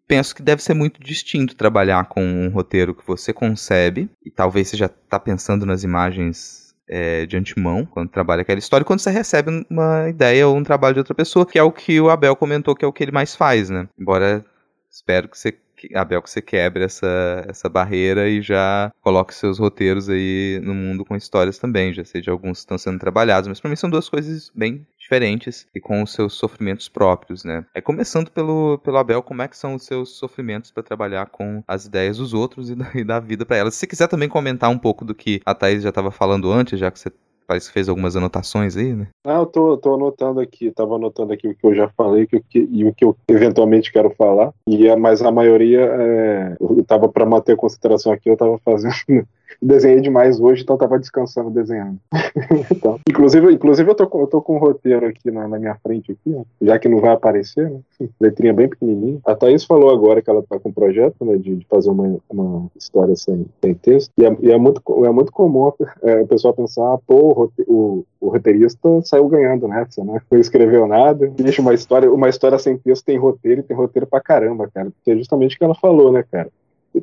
penso que deve ser muito distinto trabalhar com um roteiro que você concebe, e talvez você já está pensando nas imagens é, de antemão, quando trabalha aquela história, quando você recebe uma ideia ou um trabalho de outra pessoa, que é o que o Abel comentou que é o que ele mais faz, né? Embora espero que você Abel, que você quebre essa, essa barreira e já coloque seus roteiros aí no mundo com histórias também. Já sei de alguns que estão sendo trabalhados, mas para mim são duas coisas bem diferentes e com os seus sofrimentos próprios, né? É começando pelo, pelo Abel, como é que são os seus sofrimentos para trabalhar com as ideias dos outros e da, e da vida para elas. Se quiser também comentar um pouco do que a Thaís já estava falando antes, já que você Parece que fez algumas anotações aí, né? Ah, eu tô, tô anotando aqui, tava anotando aqui o que eu já falei que, que, e o que eu eventualmente quero falar. E é, mas a maioria, é, eu tava para manter a consideração aqui, eu tava fazendo desenhei demais hoje, então tava descansando desenhando. então, inclusive, inclusive eu tô, com, eu tô com um roteiro aqui na, na minha frente, aqui, ó, já que não vai aparecer, né? letrinha bem pequenininha. A Thaís falou agora que ela tá com um projeto, né, de, de fazer uma, uma história sem, sem texto, e é, e é, muito, é muito comum é, o pessoal pensar, pô, o, o, o roteirista saiu ganhando nessa, né? Não escreveu nada, deixa uma história, uma história sem texto tem roteiro e tem roteiro pra caramba, cara. Porque é justamente o que ela falou, né, cara?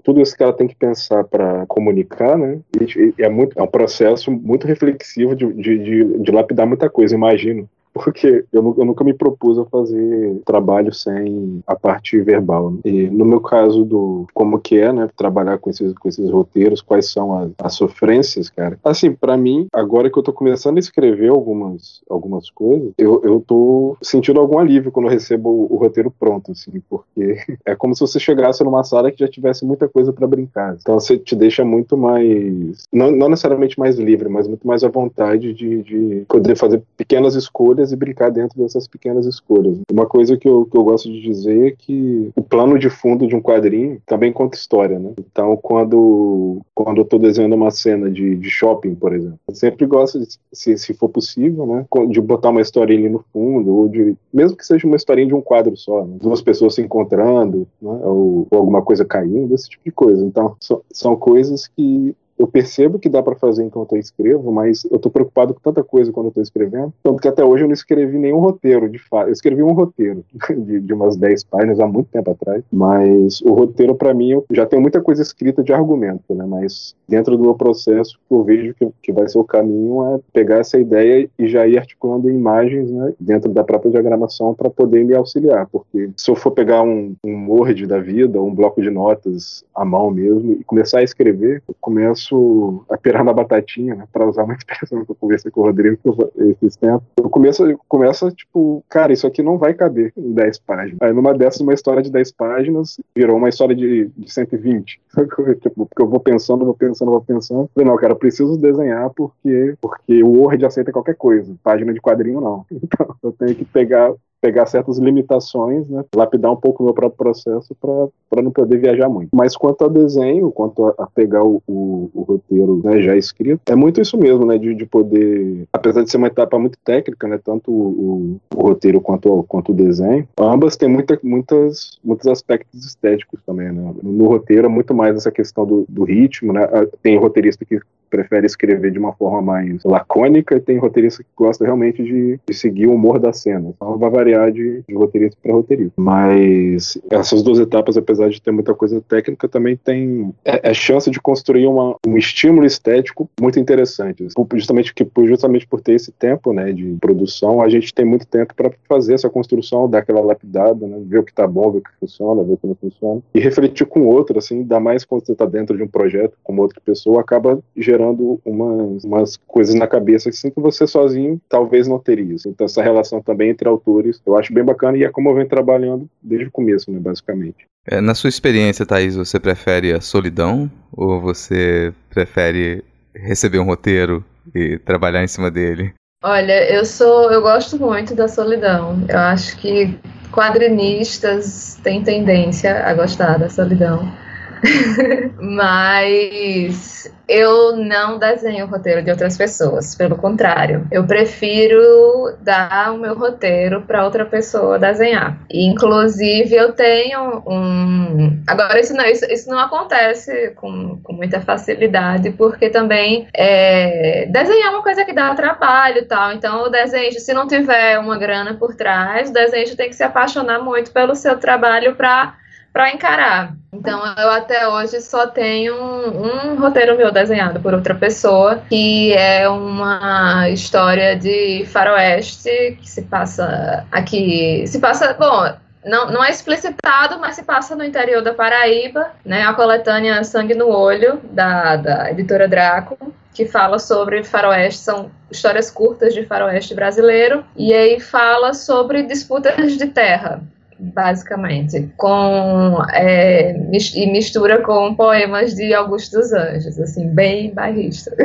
Tudo isso que ela tem que pensar para comunicar, né? E, e é, muito, é um processo muito reflexivo de, de, de, de lapidar muita coisa, imagino porque eu, eu, nunca me propus a fazer trabalho sem a parte verbal. Né? E no meu caso do como que é, né, trabalhar com esses, com esses roteiros, quais são as, as sofrências, cara. Assim, para mim, agora que eu tô começando a escrever algumas, algumas coisas, eu, eu tô sentindo algum alívio quando eu recebo o, o roteiro pronto, assim, porque é como se você chegasse numa sala que já tivesse muita coisa para brincar. Então você te deixa muito mais, não, não necessariamente mais livre, mas muito mais à vontade de, de poder fazer pequenas escolhas escolhas e brincar dentro dessas pequenas escolhas. Uma coisa que eu, que eu gosto de dizer é que o plano de fundo de um quadrinho também conta história, né? Então, quando, quando eu estou desenhando uma cena de, de shopping, por exemplo, eu sempre gosto, de, se, se for possível, né, de botar uma historinha no fundo, ou de, mesmo que seja uma historinha de um quadro só, né? duas pessoas se encontrando, né? ou, ou alguma coisa caindo, esse tipo de coisa. Então, so, são coisas que eu percebo que dá para fazer enquanto eu escrevo, mas eu tô preocupado com tanta coisa quando eu tô escrevendo, tanto que até hoje eu não escrevi nenhum roteiro, de fato. Eu escrevi um roteiro de, de, umas 10 páginas há muito tempo atrás, mas o roteiro para mim eu já tenho muita coisa escrita de argumento, né? Mas dentro do meu processo eu vejo que, que vai ser o caminho é pegar essa ideia e já ir articulando imagens, né, dentro da própria diagramação para poder me auxiliar, porque se eu for pegar um, um Word da vida, um bloco de notas à mão mesmo e começar a escrever, eu começo começo a pirar na batatinha, né, para usar uma expressão que eu conversei com o Rodrigo esses tempos, eu começo, eu começo, tipo, cara, isso aqui não vai caber em 10 páginas. Aí numa dessas, uma história de 10 páginas virou uma história de, de 120. tipo, porque eu vou pensando, vou pensando, vou pensando. Falei, não, cara, eu preciso desenhar porque, porque o Word aceita qualquer coisa. Página de quadrinho, não. Então, eu tenho que pegar pegar certas limitações, né, lapidar um pouco o meu próprio processo para não poder viajar muito. Mas quanto ao desenho, quanto a, a pegar o, o, o roteiro né, já escrito, é muito isso mesmo, né, de, de poder, apesar de ser uma etapa muito técnica, né, tanto o, o roteiro quanto, quanto o desenho, ambas têm muita, muitas, muitos aspectos estéticos também, né. No roteiro é muito mais essa questão do, do ritmo, né, tem roteirista que prefere escrever de uma forma mais lacônica e tem roteirista que gosta realmente de, de seguir o humor da cena. Então vai variar de, de roteirista para roteirista. Mas essas duas etapas, apesar de ter muita coisa técnica, também tem é, é chance de construir uma, um estímulo estético muito interessante. Justamente, que, justamente por ter esse tempo né, de produção, a gente tem muito tempo para fazer essa construção, dar aquela lapidada, né, ver o que está bom, ver o que funciona, ver o que não funciona, e refletir com outro, assim, ainda mais quando você está dentro de um projeto com outra pessoa, acaba gerando gerando umas, umas coisas na cabeça assim que você sozinho talvez não teria. Então essa relação também entre autores eu acho bem bacana e é como eu venho trabalhando desde o começo, né, basicamente. É, na sua experiência, Thaís, você prefere a solidão ou você prefere receber um roteiro e trabalhar em cima dele? Olha, eu sou, eu gosto muito da solidão. Eu acho que quadrinistas têm tendência a gostar da solidão. Mas eu não desenho o roteiro de outras pessoas, pelo contrário, eu prefiro dar o meu roteiro para outra pessoa desenhar. inclusive, eu tenho um. Agora, isso não, isso, isso não acontece com, com muita facilidade, porque também é... desenhar é uma coisa que dá trabalho e tal. Então, o desenho, se não tiver uma grana por trás, o desenho tem que se apaixonar muito pelo seu trabalho para para encarar. Então eu até hoje só tenho um, um, roteiro meu desenhado por outra pessoa, que é uma história de faroeste que se passa aqui, se passa, bom, não, não é explicitado, mas se passa no interior da Paraíba, né? A coletânea Sangue no Olho, da, da editora Draco, que fala sobre faroeste, são histórias curtas de faroeste brasileiro, e aí fala sobre disputas de terra basicamente, com é, e mistura com poemas de Augusto dos Anjos, assim, bem bairrista.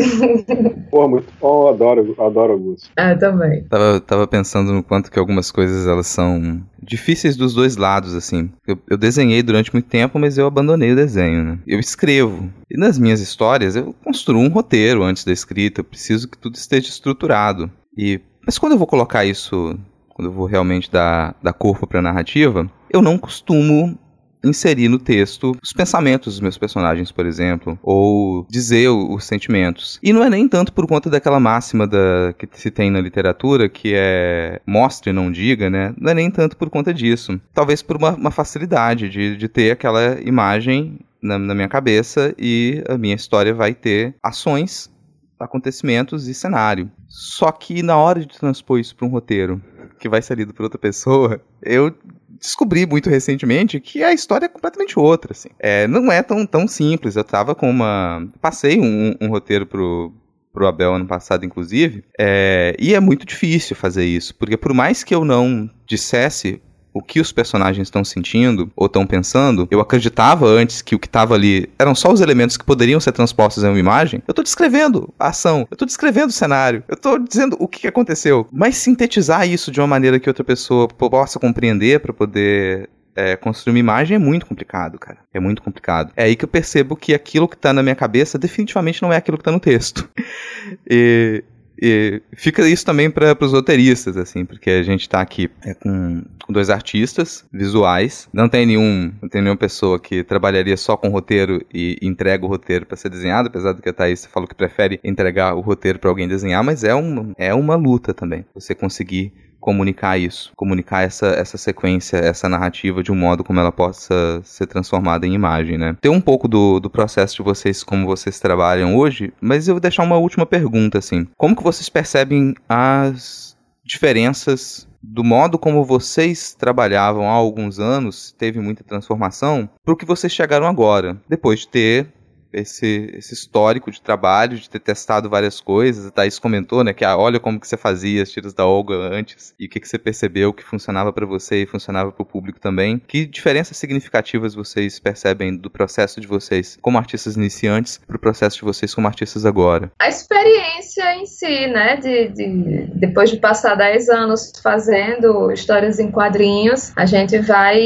Pô, muito bom, adoro, adoro Augusto. Ah, também. Tava, tava pensando no quanto que algumas coisas elas são difíceis dos dois lados, assim. Eu, eu, desenhei durante muito tempo, mas eu abandonei o desenho, né? Eu escrevo. E nas minhas histórias, eu construo um roteiro antes da escrita. Eu preciso que tudo esteja estruturado. E, mas quando eu vou colocar isso, quando eu vou realmente dar, dar corpo pra narrativa, eu não costumo inserir no texto os pensamentos dos meus personagens, por exemplo, ou dizer os sentimentos. E não é nem tanto por conta daquela máxima da, que se tem na literatura, que é mostre não diga, né? Não é nem tanto por conta disso. Talvez por uma, uma facilidade de, de ter aquela imagem na, na minha cabeça e a minha história vai ter ações acontecimentos e cenário. Só que na hora de transpor isso para um roteiro que vai ser lido por outra pessoa, eu descobri muito recentemente que a história é completamente outra, assim. É, não é tão, tão simples. Eu tava com uma... Passei um, um roteiro pro, pro Abel ano passado, inclusive, é, e é muito difícil fazer isso, porque por mais que eu não dissesse o que os personagens estão sentindo ou estão pensando, eu acreditava antes que o que estava ali eram só os elementos que poderiam ser transpostos em uma imagem. Eu estou descrevendo a ação, eu estou descrevendo o cenário, eu estou dizendo o que aconteceu. Mas sintetizar isso de uma maneira que outra pessoa possa compreender para poder é, construir uma imagem é muito complicado, cara. É muito complicado. É aí que eu percebo que aquilo que tá na minha cabeça definitivamente não é aquilo que tá no texto. e, e fica isso também para os roteiristas, assim, porque a gente está aqui é, com, com, dois artistas visuais, não tem nenhum, não tem nenhuma pessoa que trabalharia só com roteiro e entrega o roteiro para ser desenhado, apesar do que a Thaís falou que prefere entregar o roteiro para alguém desenhar, mas é, um, é uma luta também, você conseguir comunicar isso, comunicar essa, essa sequência, essa narrativa de um modo como ela possa ser transformada em imagem, né? Tem um pouco do, do processo de vocês, como vocês trabalham hoje, mas eu vou deixar uma última pergunta, assim. Como que vocês percebem as diferenças do modo como vocês trabalhavam há alguns anos, teve muita transformação, para o que vocês chegaram agora, depois de ter esse, esse histórico de trabalho, de ter testado várias coisas. A Thaís comentou, né, que ah, olha como que você fazia as tiras da Olga antes e o que, que você percebeu que funcionava para você e funcionava para o público também. Que diferenças significativas vocês percebem do processo de vocês como artistas iniciantes para o processo de vocês como artistas agora? A experiência em si, né, de, de depois de passar 10 anos fazendo histórias em quadrinhos, a gente vai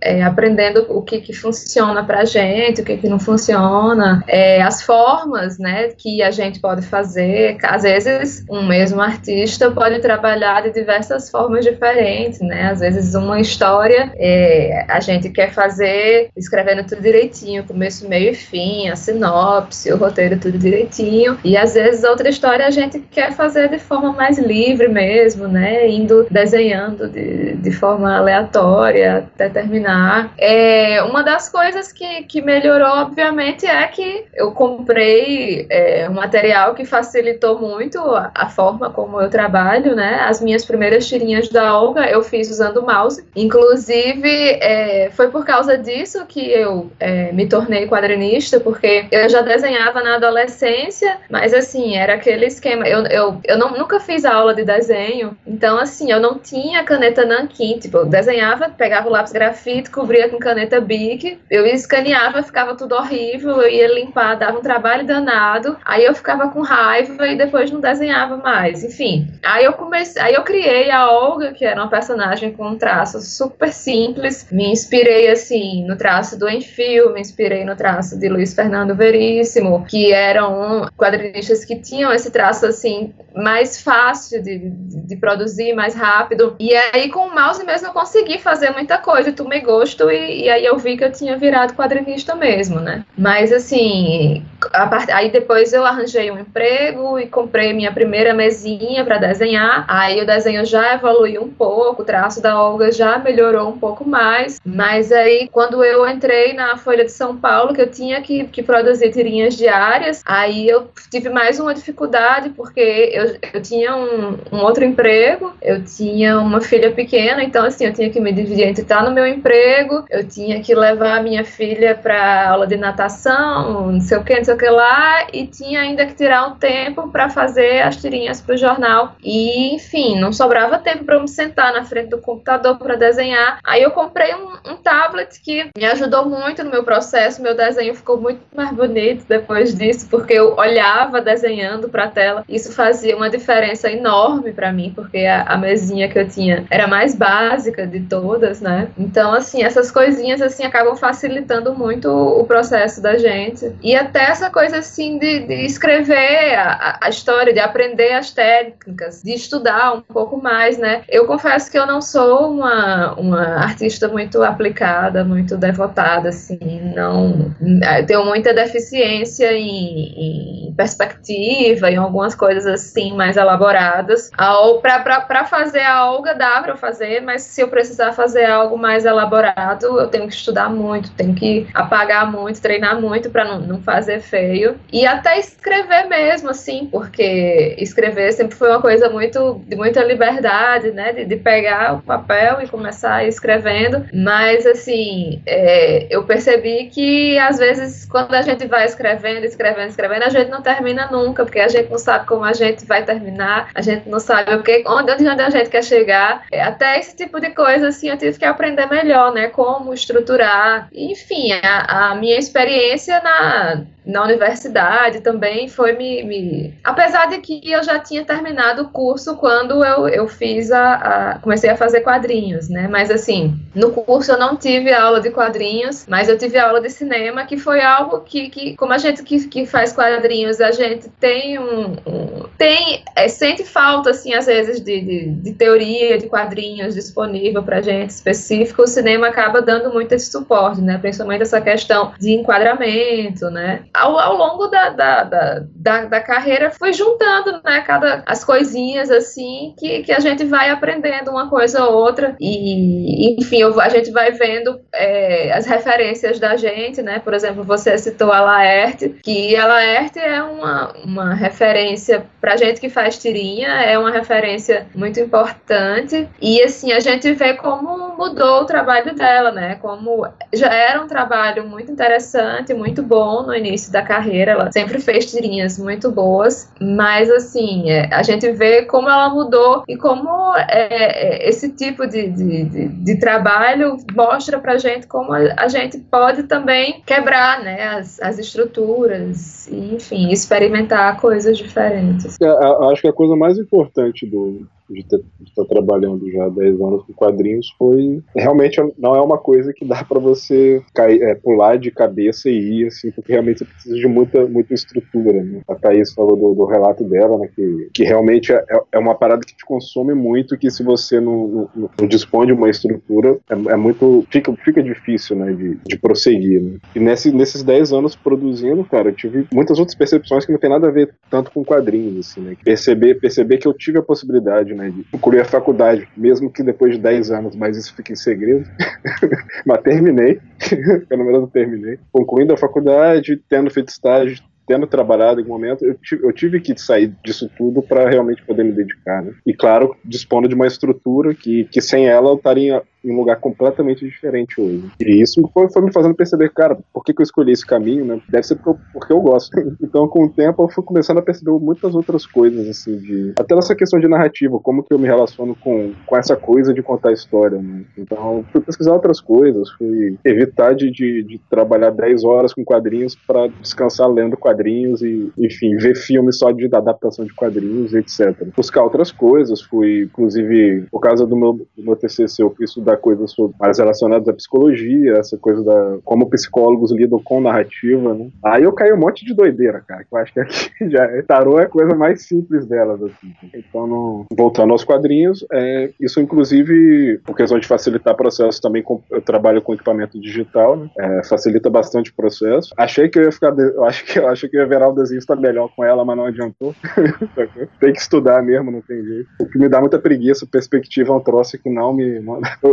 é, aprendendo o que, que funciona pra gente, o que, que não funciona funciona, é, as formas né, que a gente pode fazer. Às vezes, um mesmo artista pode trabalhar de diversas formas diferentes, né? Às vezes, uma história é, a gente quer fazer escrevendo tudo direitinho, começo, meio e fim, a sinopse, o roteiro, tudo direitinho. E às vezes, outra história a gente quer fazer de forma mais livre mesmo, né? Indo desenhando de, de forma aleatória até terminar. É, uma das coisas que, que melhorou, obviamente, é que eu comprei é, um material que facilitou muito a, a, forma como eu trabalho, né? As minhas primeiras tirinhas da Olga eu fiz usando o mouse. Inclusive, é, foi por causa disso que eu é, me tornei quadrinista, porque eu já desenhava na adolescência, mas assim, era aquele esquema. Eu, eu, eu não, nunca fiz aula de desenho, então assim, eu não tinha caneta nanquim. Tipo, eu desenhava, pegava o lápis grafite, cobria com caneta Bic, eu escaneava, ficava tudo horrível eu ia limpar, dava um trabalho danado, aí eu ficava com raiva e depois não desenhava mais. Enfim, aí eu comecei, aí eu criei a Olga, que era uma personagem com um traço super simples. Me inspirei assim no traço do Enfio, me inspirei no traço de Luiz Fernando Veríssimo, que eram quadrinistas que tinham esse traço assim mais fácil de, de, produzir, mais rápido. E aí com o mouse mesmo eu consegui fazer muita coisa, tomei gosto e, e aí eu vi que eu tinha virado quadrinista mesmo, né? Mas mas assim, part... aí depois eu arranjei um emprego e comprei minha primeira mesinha para desenhar. Aí o desenho já evoluiu um pouco, o traço da Olga já melhorou um pouco mais. Mas aí quando eu entrei na Folha de São Paulo, que eu tinha que, que produzir tirinhas diárias, aí eu tive mais uma dificuldade porque eu, eu tinha um, um outro emprego, eu tinha uma filha pequena, então assim, eu tinha que me dividir entre estar no meu emprego, eu tinha que levar a minha filha para aula de natação não sei o que, não sei o que lá e tinha ainda que tirar um tempo para fazer as tirinhas para o jornal. E, enfim, não sobrava tempo para eu me sentar na frente do computador para desenhar. Aí eu comprei um, um, tablet que me ajudou muito no meu processo. Meu desenho ficou muito mais bonito depois disso, porque eu olhava desenhando para a tela. Isso fazia uma diferença enorme para mim, porque a, a mesinha que eu tinha era mais básica de todas, né? Então, assim, essas coisinhas assim acabam facilitando muito o processo da gente. E até essa coisa assim de, de escrever a, a, história, de aprender as técnicas, de estudar um pouco mais, né? Eu confesso que eu não sou uma, uma artista muito aplicada, muito devotada, assim, não tenho muita deficiência em, em perspectiva, em algumas coisas assim mais elaboradas. Para fazer a Olga dá para fazer, mas se eu precisar fazer algo mais elaborado, eu tenho que estudar muito, tenho que apagar muito, treinar muito para não, não fazer feio. E até escrever mesmo, assim, porque escrever sempre foi uma coisa muito de muita liberdade, né? De, de pegar o papel e começar escrevendo. Mas, assim, é, eu percebi que às vezes quando a gente vai escrevendo, escrevendo, escrevendo, a gente não termina nunca, porque a gente não sabe como a gente vai terminar, a gente não sabe o que, onde, onde a gente quer chegar. É, até esse tipo de coisa, assim, eu tive que aprender melhor, né? Como estruturar. Enfim, a, a minha experiência na, na universidade também foi me, me, Apesar de que eu já tinha terminado o curso quando eu, eu fiz a, a, comecei a fazer quadrinhos, né? Mas assim, no curso eu não tive aula de quadrinhos, mas eu tive aula de cinema, que foi algo que, que como a gente que, que faz quadrinhos, a gente tem um. um tem. É, sente falta, assim, às vezes, de, de, de teoria de quadrinhos disponível pra gente específico, o cinema acaba dando muito esse suporte, né? Principalmente essa questão de enquadramento, né? ao, ao longo da, da, da, da, da carreira fui juntando, né, cada, as coisinhas assim que, que a gente vai aprendendo uma coisa ou outra. E, enfim, eu, a gente vai vendo é, as referências da gente, né, por exemplo, você citou a Laerte, que a Laerte é uma, uma referência pra gente que faz tirinha, é uma referência muito importante. E, assim, a gente vê como mudou o trabalho dela, né, como já era um trabalho muito interessante, muito bom no início da carreira, ela sempre fez tirinhas muito boas, mas assim, é, a gente vê como ela mudou e como é, é esse tipo de, de, de, de, trabalho mostra pra gente como a, a, gente pode também quebrar né, as, as estruturas e, enfim, experimentar coisas diferentes. É, acho que a coisa mais importante do, de, estar trabalhando já há 10 anos com quadrinhos foi realmente não é uma coisa que dá para você cair, é, pular de cabeça e ir assim, porque realmente você precisa de muita, muita estrutura. Né? A Thaís falou do, do relato dela, né, que, que realmente é, é uma parada que te consome muito, que se você não, não, não dispõe de uma estrutura, é, é, muito. Fica, fica difícil né, de, de prosseguir. Né? E nesse, nesses 10 anos produzindo, cara, eu tive muitas outras percepções que não tem nada a ver tanto com quadrinhos, assim, né? Perceber, perceber que eu tive a possibilidade né, de a faculdade, mesmo que depois de 10 anos, mas isso fica em segredo. mas terminei, pelo menos eu terminei. Concluindo a faculdade, tendo feito estágio, tendo trabalhado em algum momento, eu, eu tive que sair disso tudo para realmente poder me dedicar. Né? E claro, dispondo de uma estrutura que, que sem ela eu estaria em um lugar completamente diferente hoje. E isso foi, foi me fazendo perceber, cara, por que, que eu escolhi esse caminho, né? Deve ser porque eu, porque eu gosto. Então, com o tempo, eu fui começando a perceber muitas outras coisas, assim, de. Até nessa questão de narrativa, como que eu me relaciono com, com essa coisa de contar história, né? Então, fui pesquisar outras coisas, fui evitar de, de, de trabalhar 10 horas com quadrinhos para descansar lendo quadrinhos e, enfim, ver filmes só de adaptação de quadrinhos, etc. Buscar outras coisas, fui, inclusive, por causa do meu, do meu TCC, eu fui estudar coisas mais relacionadas à psicologia, essa coisa da como psicólogos lidam com narrativa, né? Aí eu caí um monte de doideira, cara, que eu acho que aqui já tarô é a coisa mais simples delas, assim. Então, no, voltando aos quadrinhos, é, isso inclusive, por questão de facilitar processos, também com, eu trabalho com equipamento digital, né? É, facilita bastante o processo. Achei que eu ia ficar, eu acho que eu acho que eu ia virar o desenho está melhor com ela, mas não adiantou. tem que estudar mesmo, não tem jeito. O que me dá muita preguiça, perspectiva é um troço que não me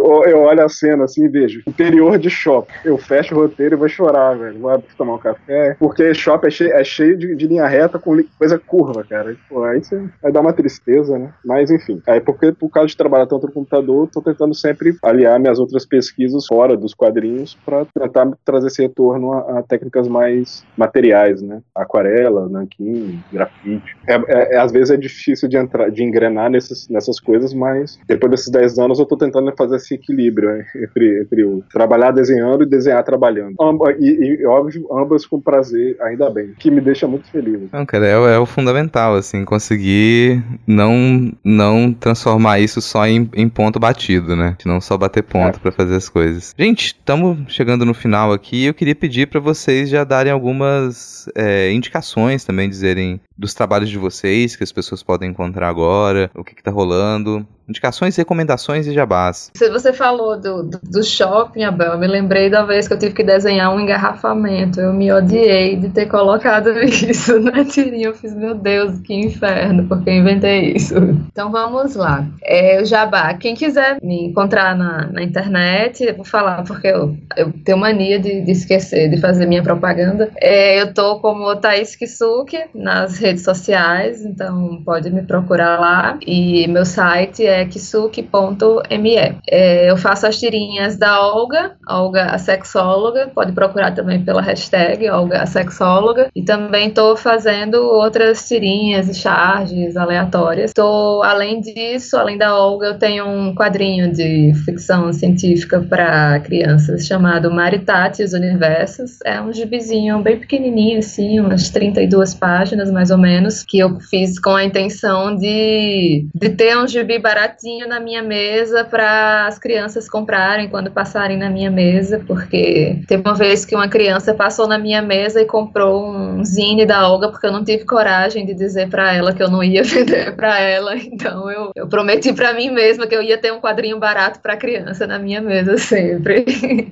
eu, eu olho a cena assim e vejo interior de shopping. Eu fecho o roteiro e vou chorar, velho. Vou tomar um café. Porque shopping é cheio, é cheio de, de, linha reta com coisa curva, cara. Pô, aí você vai dar uma tristeza, né? Mas enfim. Aí porque por causa de trabalhar tanto no computador, tô tentando sempre aliar minhas outras pesquisas fora dos quadrinhos para tentar trazer esse retorno a, a, técnicas mais materiais, né? Aquarela, nanquim, grafite. É, é, é, às vezes é difícil de entrar, de engrenar nesses, nessas coisas, mas depois desses 10 anos eu tô tentando fazer esse equilíbrio né? entre, entre o trabalhar desenhando e desenhar trabalhando. E, e, óbvio, ambas com prazer, ainda bem, que me deixa muito feliz. Não, cara, é, é o fundamental, assim, conseguir não, não transformar isso só em, em ponto batido, né? Não só bater ponto é. para fazer as coisas. Gente, estamos chegando no final aqui. Eu queria pedir para vocês já darem algumas é, indicações também, dizerem dos trabalhos de vocês que as pessoas podem encontrar agora, o que, que tá rolando. Indicações, recomendações e jabás. Se você falou do, do, do, shopping, Abel, eu me lembrei da vez que eu tive que desenhar um engarrafamento. Eu me odiei de ter colocado isso na tirinha. Eu fiz, meu Deus, que inferno, porque eu inventei isso. Então vamos lá. É, o jabá. Quem quiser me encontrar na, na internet, eu vou falar porque eu, eu tenho mania de, de esquecer de fazer minha propaganda. É, eu tô como Thaís Kisuke nas redes sociais, então pode me procurar lá. E meu site é kisuke.me. É, eu faço as tirinhas da Olga, Olga a sexóloga, pode procurar também pela hashtag Olga a sexóloga. E também estou fazendo outras tirinhas e charges aleatórias. Tô, além disso, além da Olga, eu tenho um quadrinho de ficção científica para crianças chamado Maritati os Universos. É um gibizinho bem pequenininho, assim, umas 32 páginas mais ou menos, que eu fiz com a intenção de, de ter um gibi barato baratinho na minha mesa para as crianças comprarem quando passarem na minha mesa, porque teve uma vez que uma criança passou na minha mesa e comprou um zine da Olga porque eu não tive coragem de dizer para ela que eu não ia vender para ela, então eu, eu prometi para mim mesma que eu ia ter um quadrinho barato para criança na minha mesa sempre.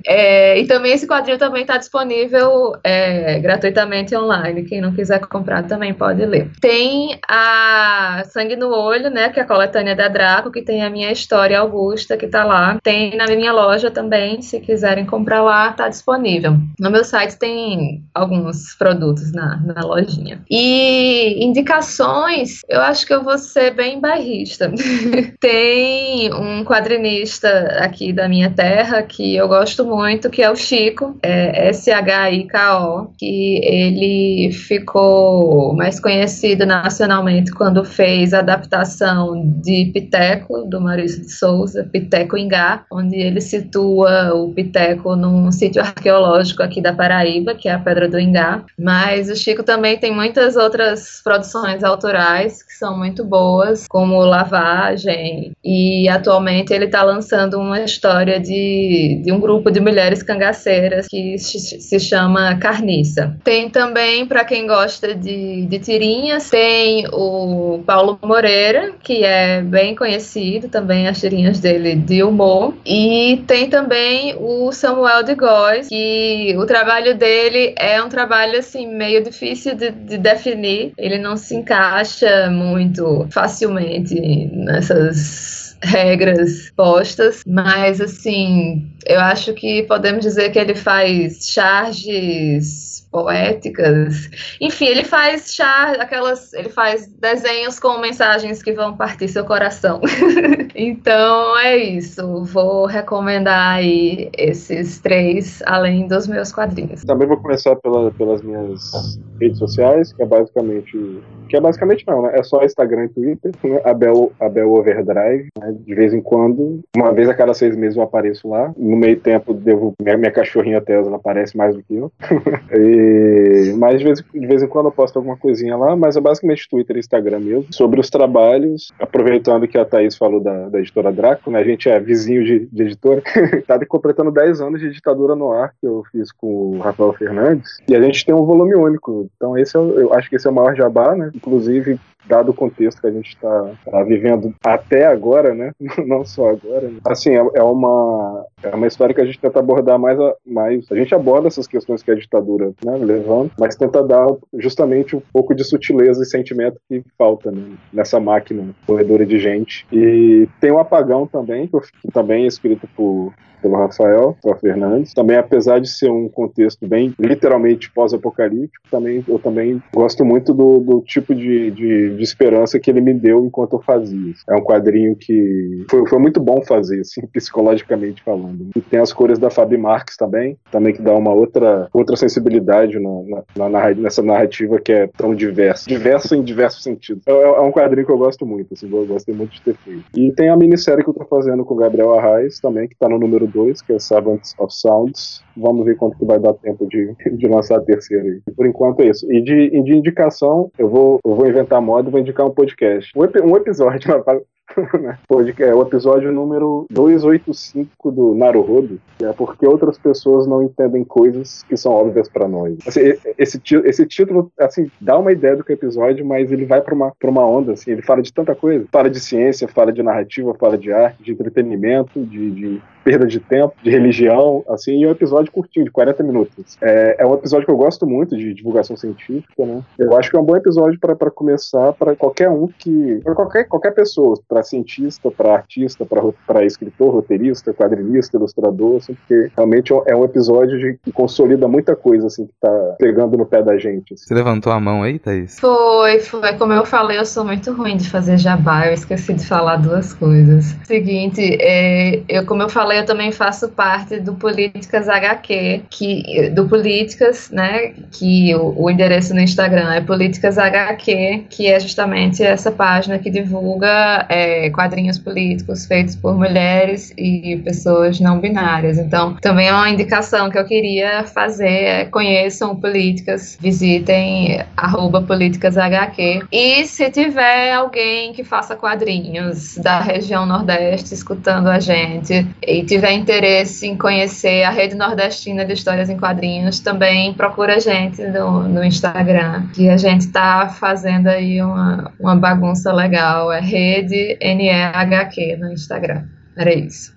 É, e também esse quadrinho também está disponível é, gratuitamente online, quem não quiser comprar também pode ler. Tem a Sangue no Olho, né, que é a coletânea da Draco que tem a minha história Augusta, que tá lá. Tem na minha loja também, se quiserem comprar lá, tá disponível. No meu site tem alguns produtos na, na lojinha. E indicações, eu acho que eu vou ser bem bairrista. tem um quadrinista aqui da minha terra que eu gosto muito, que é o Chico, é S-H-I-K-O, que ele ficou mais conhecido nacionalmente quando fez a adaptação de Pité Piteco, do Maurício de Souza, Piteco Ingá, onde ele situa o Piteco num sítio arqueológico aqui da Paraíba, que é a Pedra do Ingá. Mas o Chico também tem muitas outras produções autorais que são muito boas, como Lavagem, e atualmente ele está lançando uma história de, de um grupo de mulheres cangaceiras que se chama Carniça. Tem também, para quem gosta de, de tirinhas, tem o Paulo Moreira, que é bem conhecido conhecido também as tirinhas dele de humor. E tem também o Samuel de Góes, que o trabalho dele é um trabalho assim meio difícil de, de definir. Ele não se encaixa muito facilmente nessas regras postas, mas assim, eu acho que podemos dizer que ele faz charges poéticas. Enfim, ele faz chá, aquelas, ele faz desenhos com mensagens que vão partir seu coração. então é isso. Vou recomendar aí esses três, além dos meus quadrinhos. Também vou começar pela, pelas minhas redes sociais, que é basicamente que é basicamente não, né? É só Instagram e Twitter, né? Abel, Abel Overdrive, né? De vez em quando, uma vez a cada seis meses eu apareço lá. No meio tempo, devo, minha, minha cachorrinha Tesla aparece mais do que eu. e, mas de vez, de vez em quando eu posto alguma coisinha lá, mas é basicamente Twitter e Instagram mesmo. Sobre os trabalhos, aproveitando que a Thaís falou da, da editora Draco, né? A gente é vizinho de, de editora. tá completando 10 anos de ditadura no ar que eu fiz com o Rafael Fernandes. E a gente tem um volume único. Então esse é, eu acho que esse é o maior jabá, né? Inclusive dado o contexto que a gente está tá vivendo até agora, né? Não só agora. Né? Assim, é, é, uma, é uma história que a gente tenta abordar mais a, mais. A gente aborda essas questões que a ditadura né, levando, mas tenta dar justamente um pouco de sutileza e sentimento que falta né, nessa máquina corredora de gente. E tem o Apagão também, que também é escrito por pelo Rafael, Rafael Fernandes. Também, apesar de ser um contexto bem literalmente pós-apocalíptico, também, eu também gosto muito do, do tipo de, de, de, esperança que ele me deu enquanto eu fazia. É um quadrinho que foi, foi muito bom fazer, assim, psicologicamente falando. E tem as cores da Fabi Marques também, também que dá uma outra, outra sensibilidade na, na, na, nessa narrativa que é tão diversa. Diversa em diversos sentidos. É, é, um quadrinho que eu gosto muito, assim, eu gostei muito de ter feito. E tem a minissérie que eu tô fazendo com o Gabriel Arraes também, que tá no número 2, que é Servants of Sounds. Vamos ver quanto que vai dar tempo de, de lançar a terceira aí. Por enquanto é isso. E de, de indicação, eu vou, vou inventar moda e vou indicar um podcast. Um, um episódio, né? é o episódio número 285 do Naruhodo, que é porque outras pessoas não entendem coisas que são óbvias para nós. Assim, esse, esse título, assim, dá uma ideia do que é episódio, mas ele vai para uma, pra uma onda, assim, ele fala de tanta coisa. Fala de ciência, fala de narrativa, fala de arte, de entretenimento, de, de perda de tempo, de religião, assim, e é um episódio curtinho, de 40 minutos. É, é um episódio que eu gosto muito de divulgação científica, né? Eu acho que é um bom episódio para começar para qualquer um que. para qualquer, qualquer pessoa, para cientista, para artista, para escritor, roteirista, quadrinista, ilustrador, assim, porque realmente é um episódio de, que consolida muita coisa, assim, que tá pegando no pé da gente. Assim. Você levantou a mão aí, Thaís? Foi, foi. Como eu falei, eu sou muito ruim de fazer jabá, eu esqueci de falar duas coisas. Seguinte, é, eu, como eu falei, eu também faço parte do Políticas HQ, que, do Políticas, né, que o, o endereço no Instagram é Políticas HQ, que é justamente essa página que divulga é, quadrinhos políticos feitos por mulheres e pessoas não binárias. Então, também é uma indicação que eu queria fazer, é, conheçam Políticas, visitem arroba Políticas HQ, e se tiver alguém que faça quadrinhos da região Nordeste escutando a gente e tiver interesse em conhecer a Rede Nordestina de Histórias em Quadrinhos, também procura a gente no, no Instagram, que a gente está fazendo aí uma, uma bagunça legal. É Rede NEHQ no Instagram. Era isso.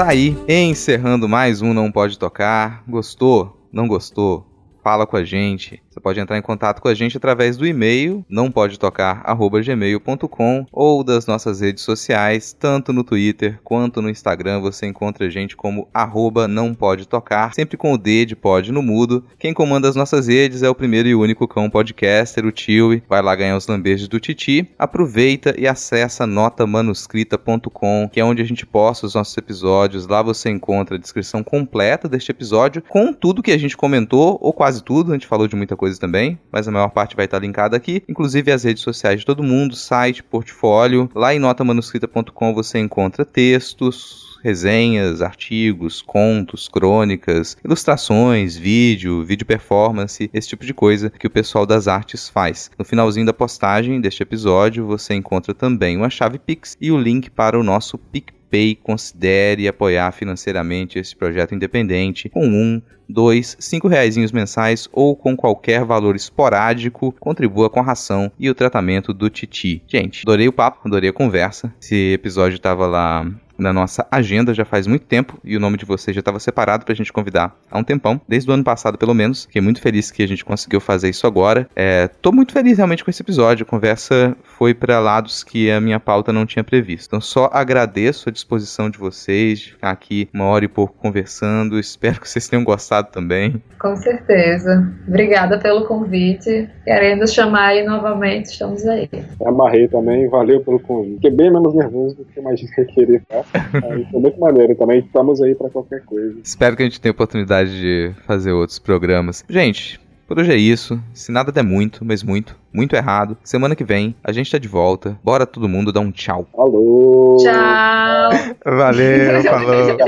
tá aí, encerrando mais um Não Pode Tocar. Gostou? Não gostou? Fala com a gente. Você pode entrar em contato com a gente através do e-mail não pode tocar gmail.com ou das nossas redes sociais, tanto no Twitter quanto no Instagram. Você encontra a gente como arroba não pode tocar, sempre com o D de pode no mudo. Quem comanda as nossas redes é o primeiro e único cão podcaster, o Tio. Vai lá ganhar os lambejos do Titi. Aproveita e acessa notamanuscrita.com, que é onde a gente posta os nossos episódios. Lá você encontra a descrição completa deste episódio com tudo que a gente comentou, ou quase tudo. A gente falou de muita coisa também, mas a maior parte vai estar linkada aqui, inclusive as redes sociais de todo mundo, site, portfólio. Lá em notamanuscrita.com você encontra textos, resenhas, artigos, contos, crônicas, ilustrações, vídeo, vídeo performance, esse tipo de coisa que o pessoal das artes faz. No finalzinho da postagem deste episódio, você encontra também uma chave Pix e o link para o nosso PicPay. Considere apoiar financeiramente esse projeto independente com um dois, cinco reais mensais ou com qualquer valor esporádico, contribua com a ração e o tratamento do Titi. Gente, adorei o papo, adorei a conversa. Esse episódio tava lá na nossa agenda já faz muito tempo e o nome de vocês já estava separado para a gente convidar há um tempão, desde o ano passado pelo menos. Fiquei muito feliz que a gente conseguiu fazer isso agora. É, tô muito feliz realmente com esse episódio. A conversa foi para lados que a minha pauta não tinha previsto. Então só agradeço a disposição de vocês de ficar aqui uma hora e pouco conversando. Espero que vocês tenham gostado também. Com certeza. Obrigada pelo convite. Querendo chamar aí novamente, estamos aí. Amarrei também, valeu pelo convite. Fiquei bem menos nervoso do que eu imaginei que queria. Tá? foi muito maneiro também. Estamos aí para qualquer coisa. Espero que a gente tenha oportunidade de fazer outros programas. Gente, por hoje é isso. Se nada der muito, mas muito, muito errado. Semana que vem a gente tá de volta. Bora todo mundo dar um tchau. Falou! Tchau! Valeu, falou!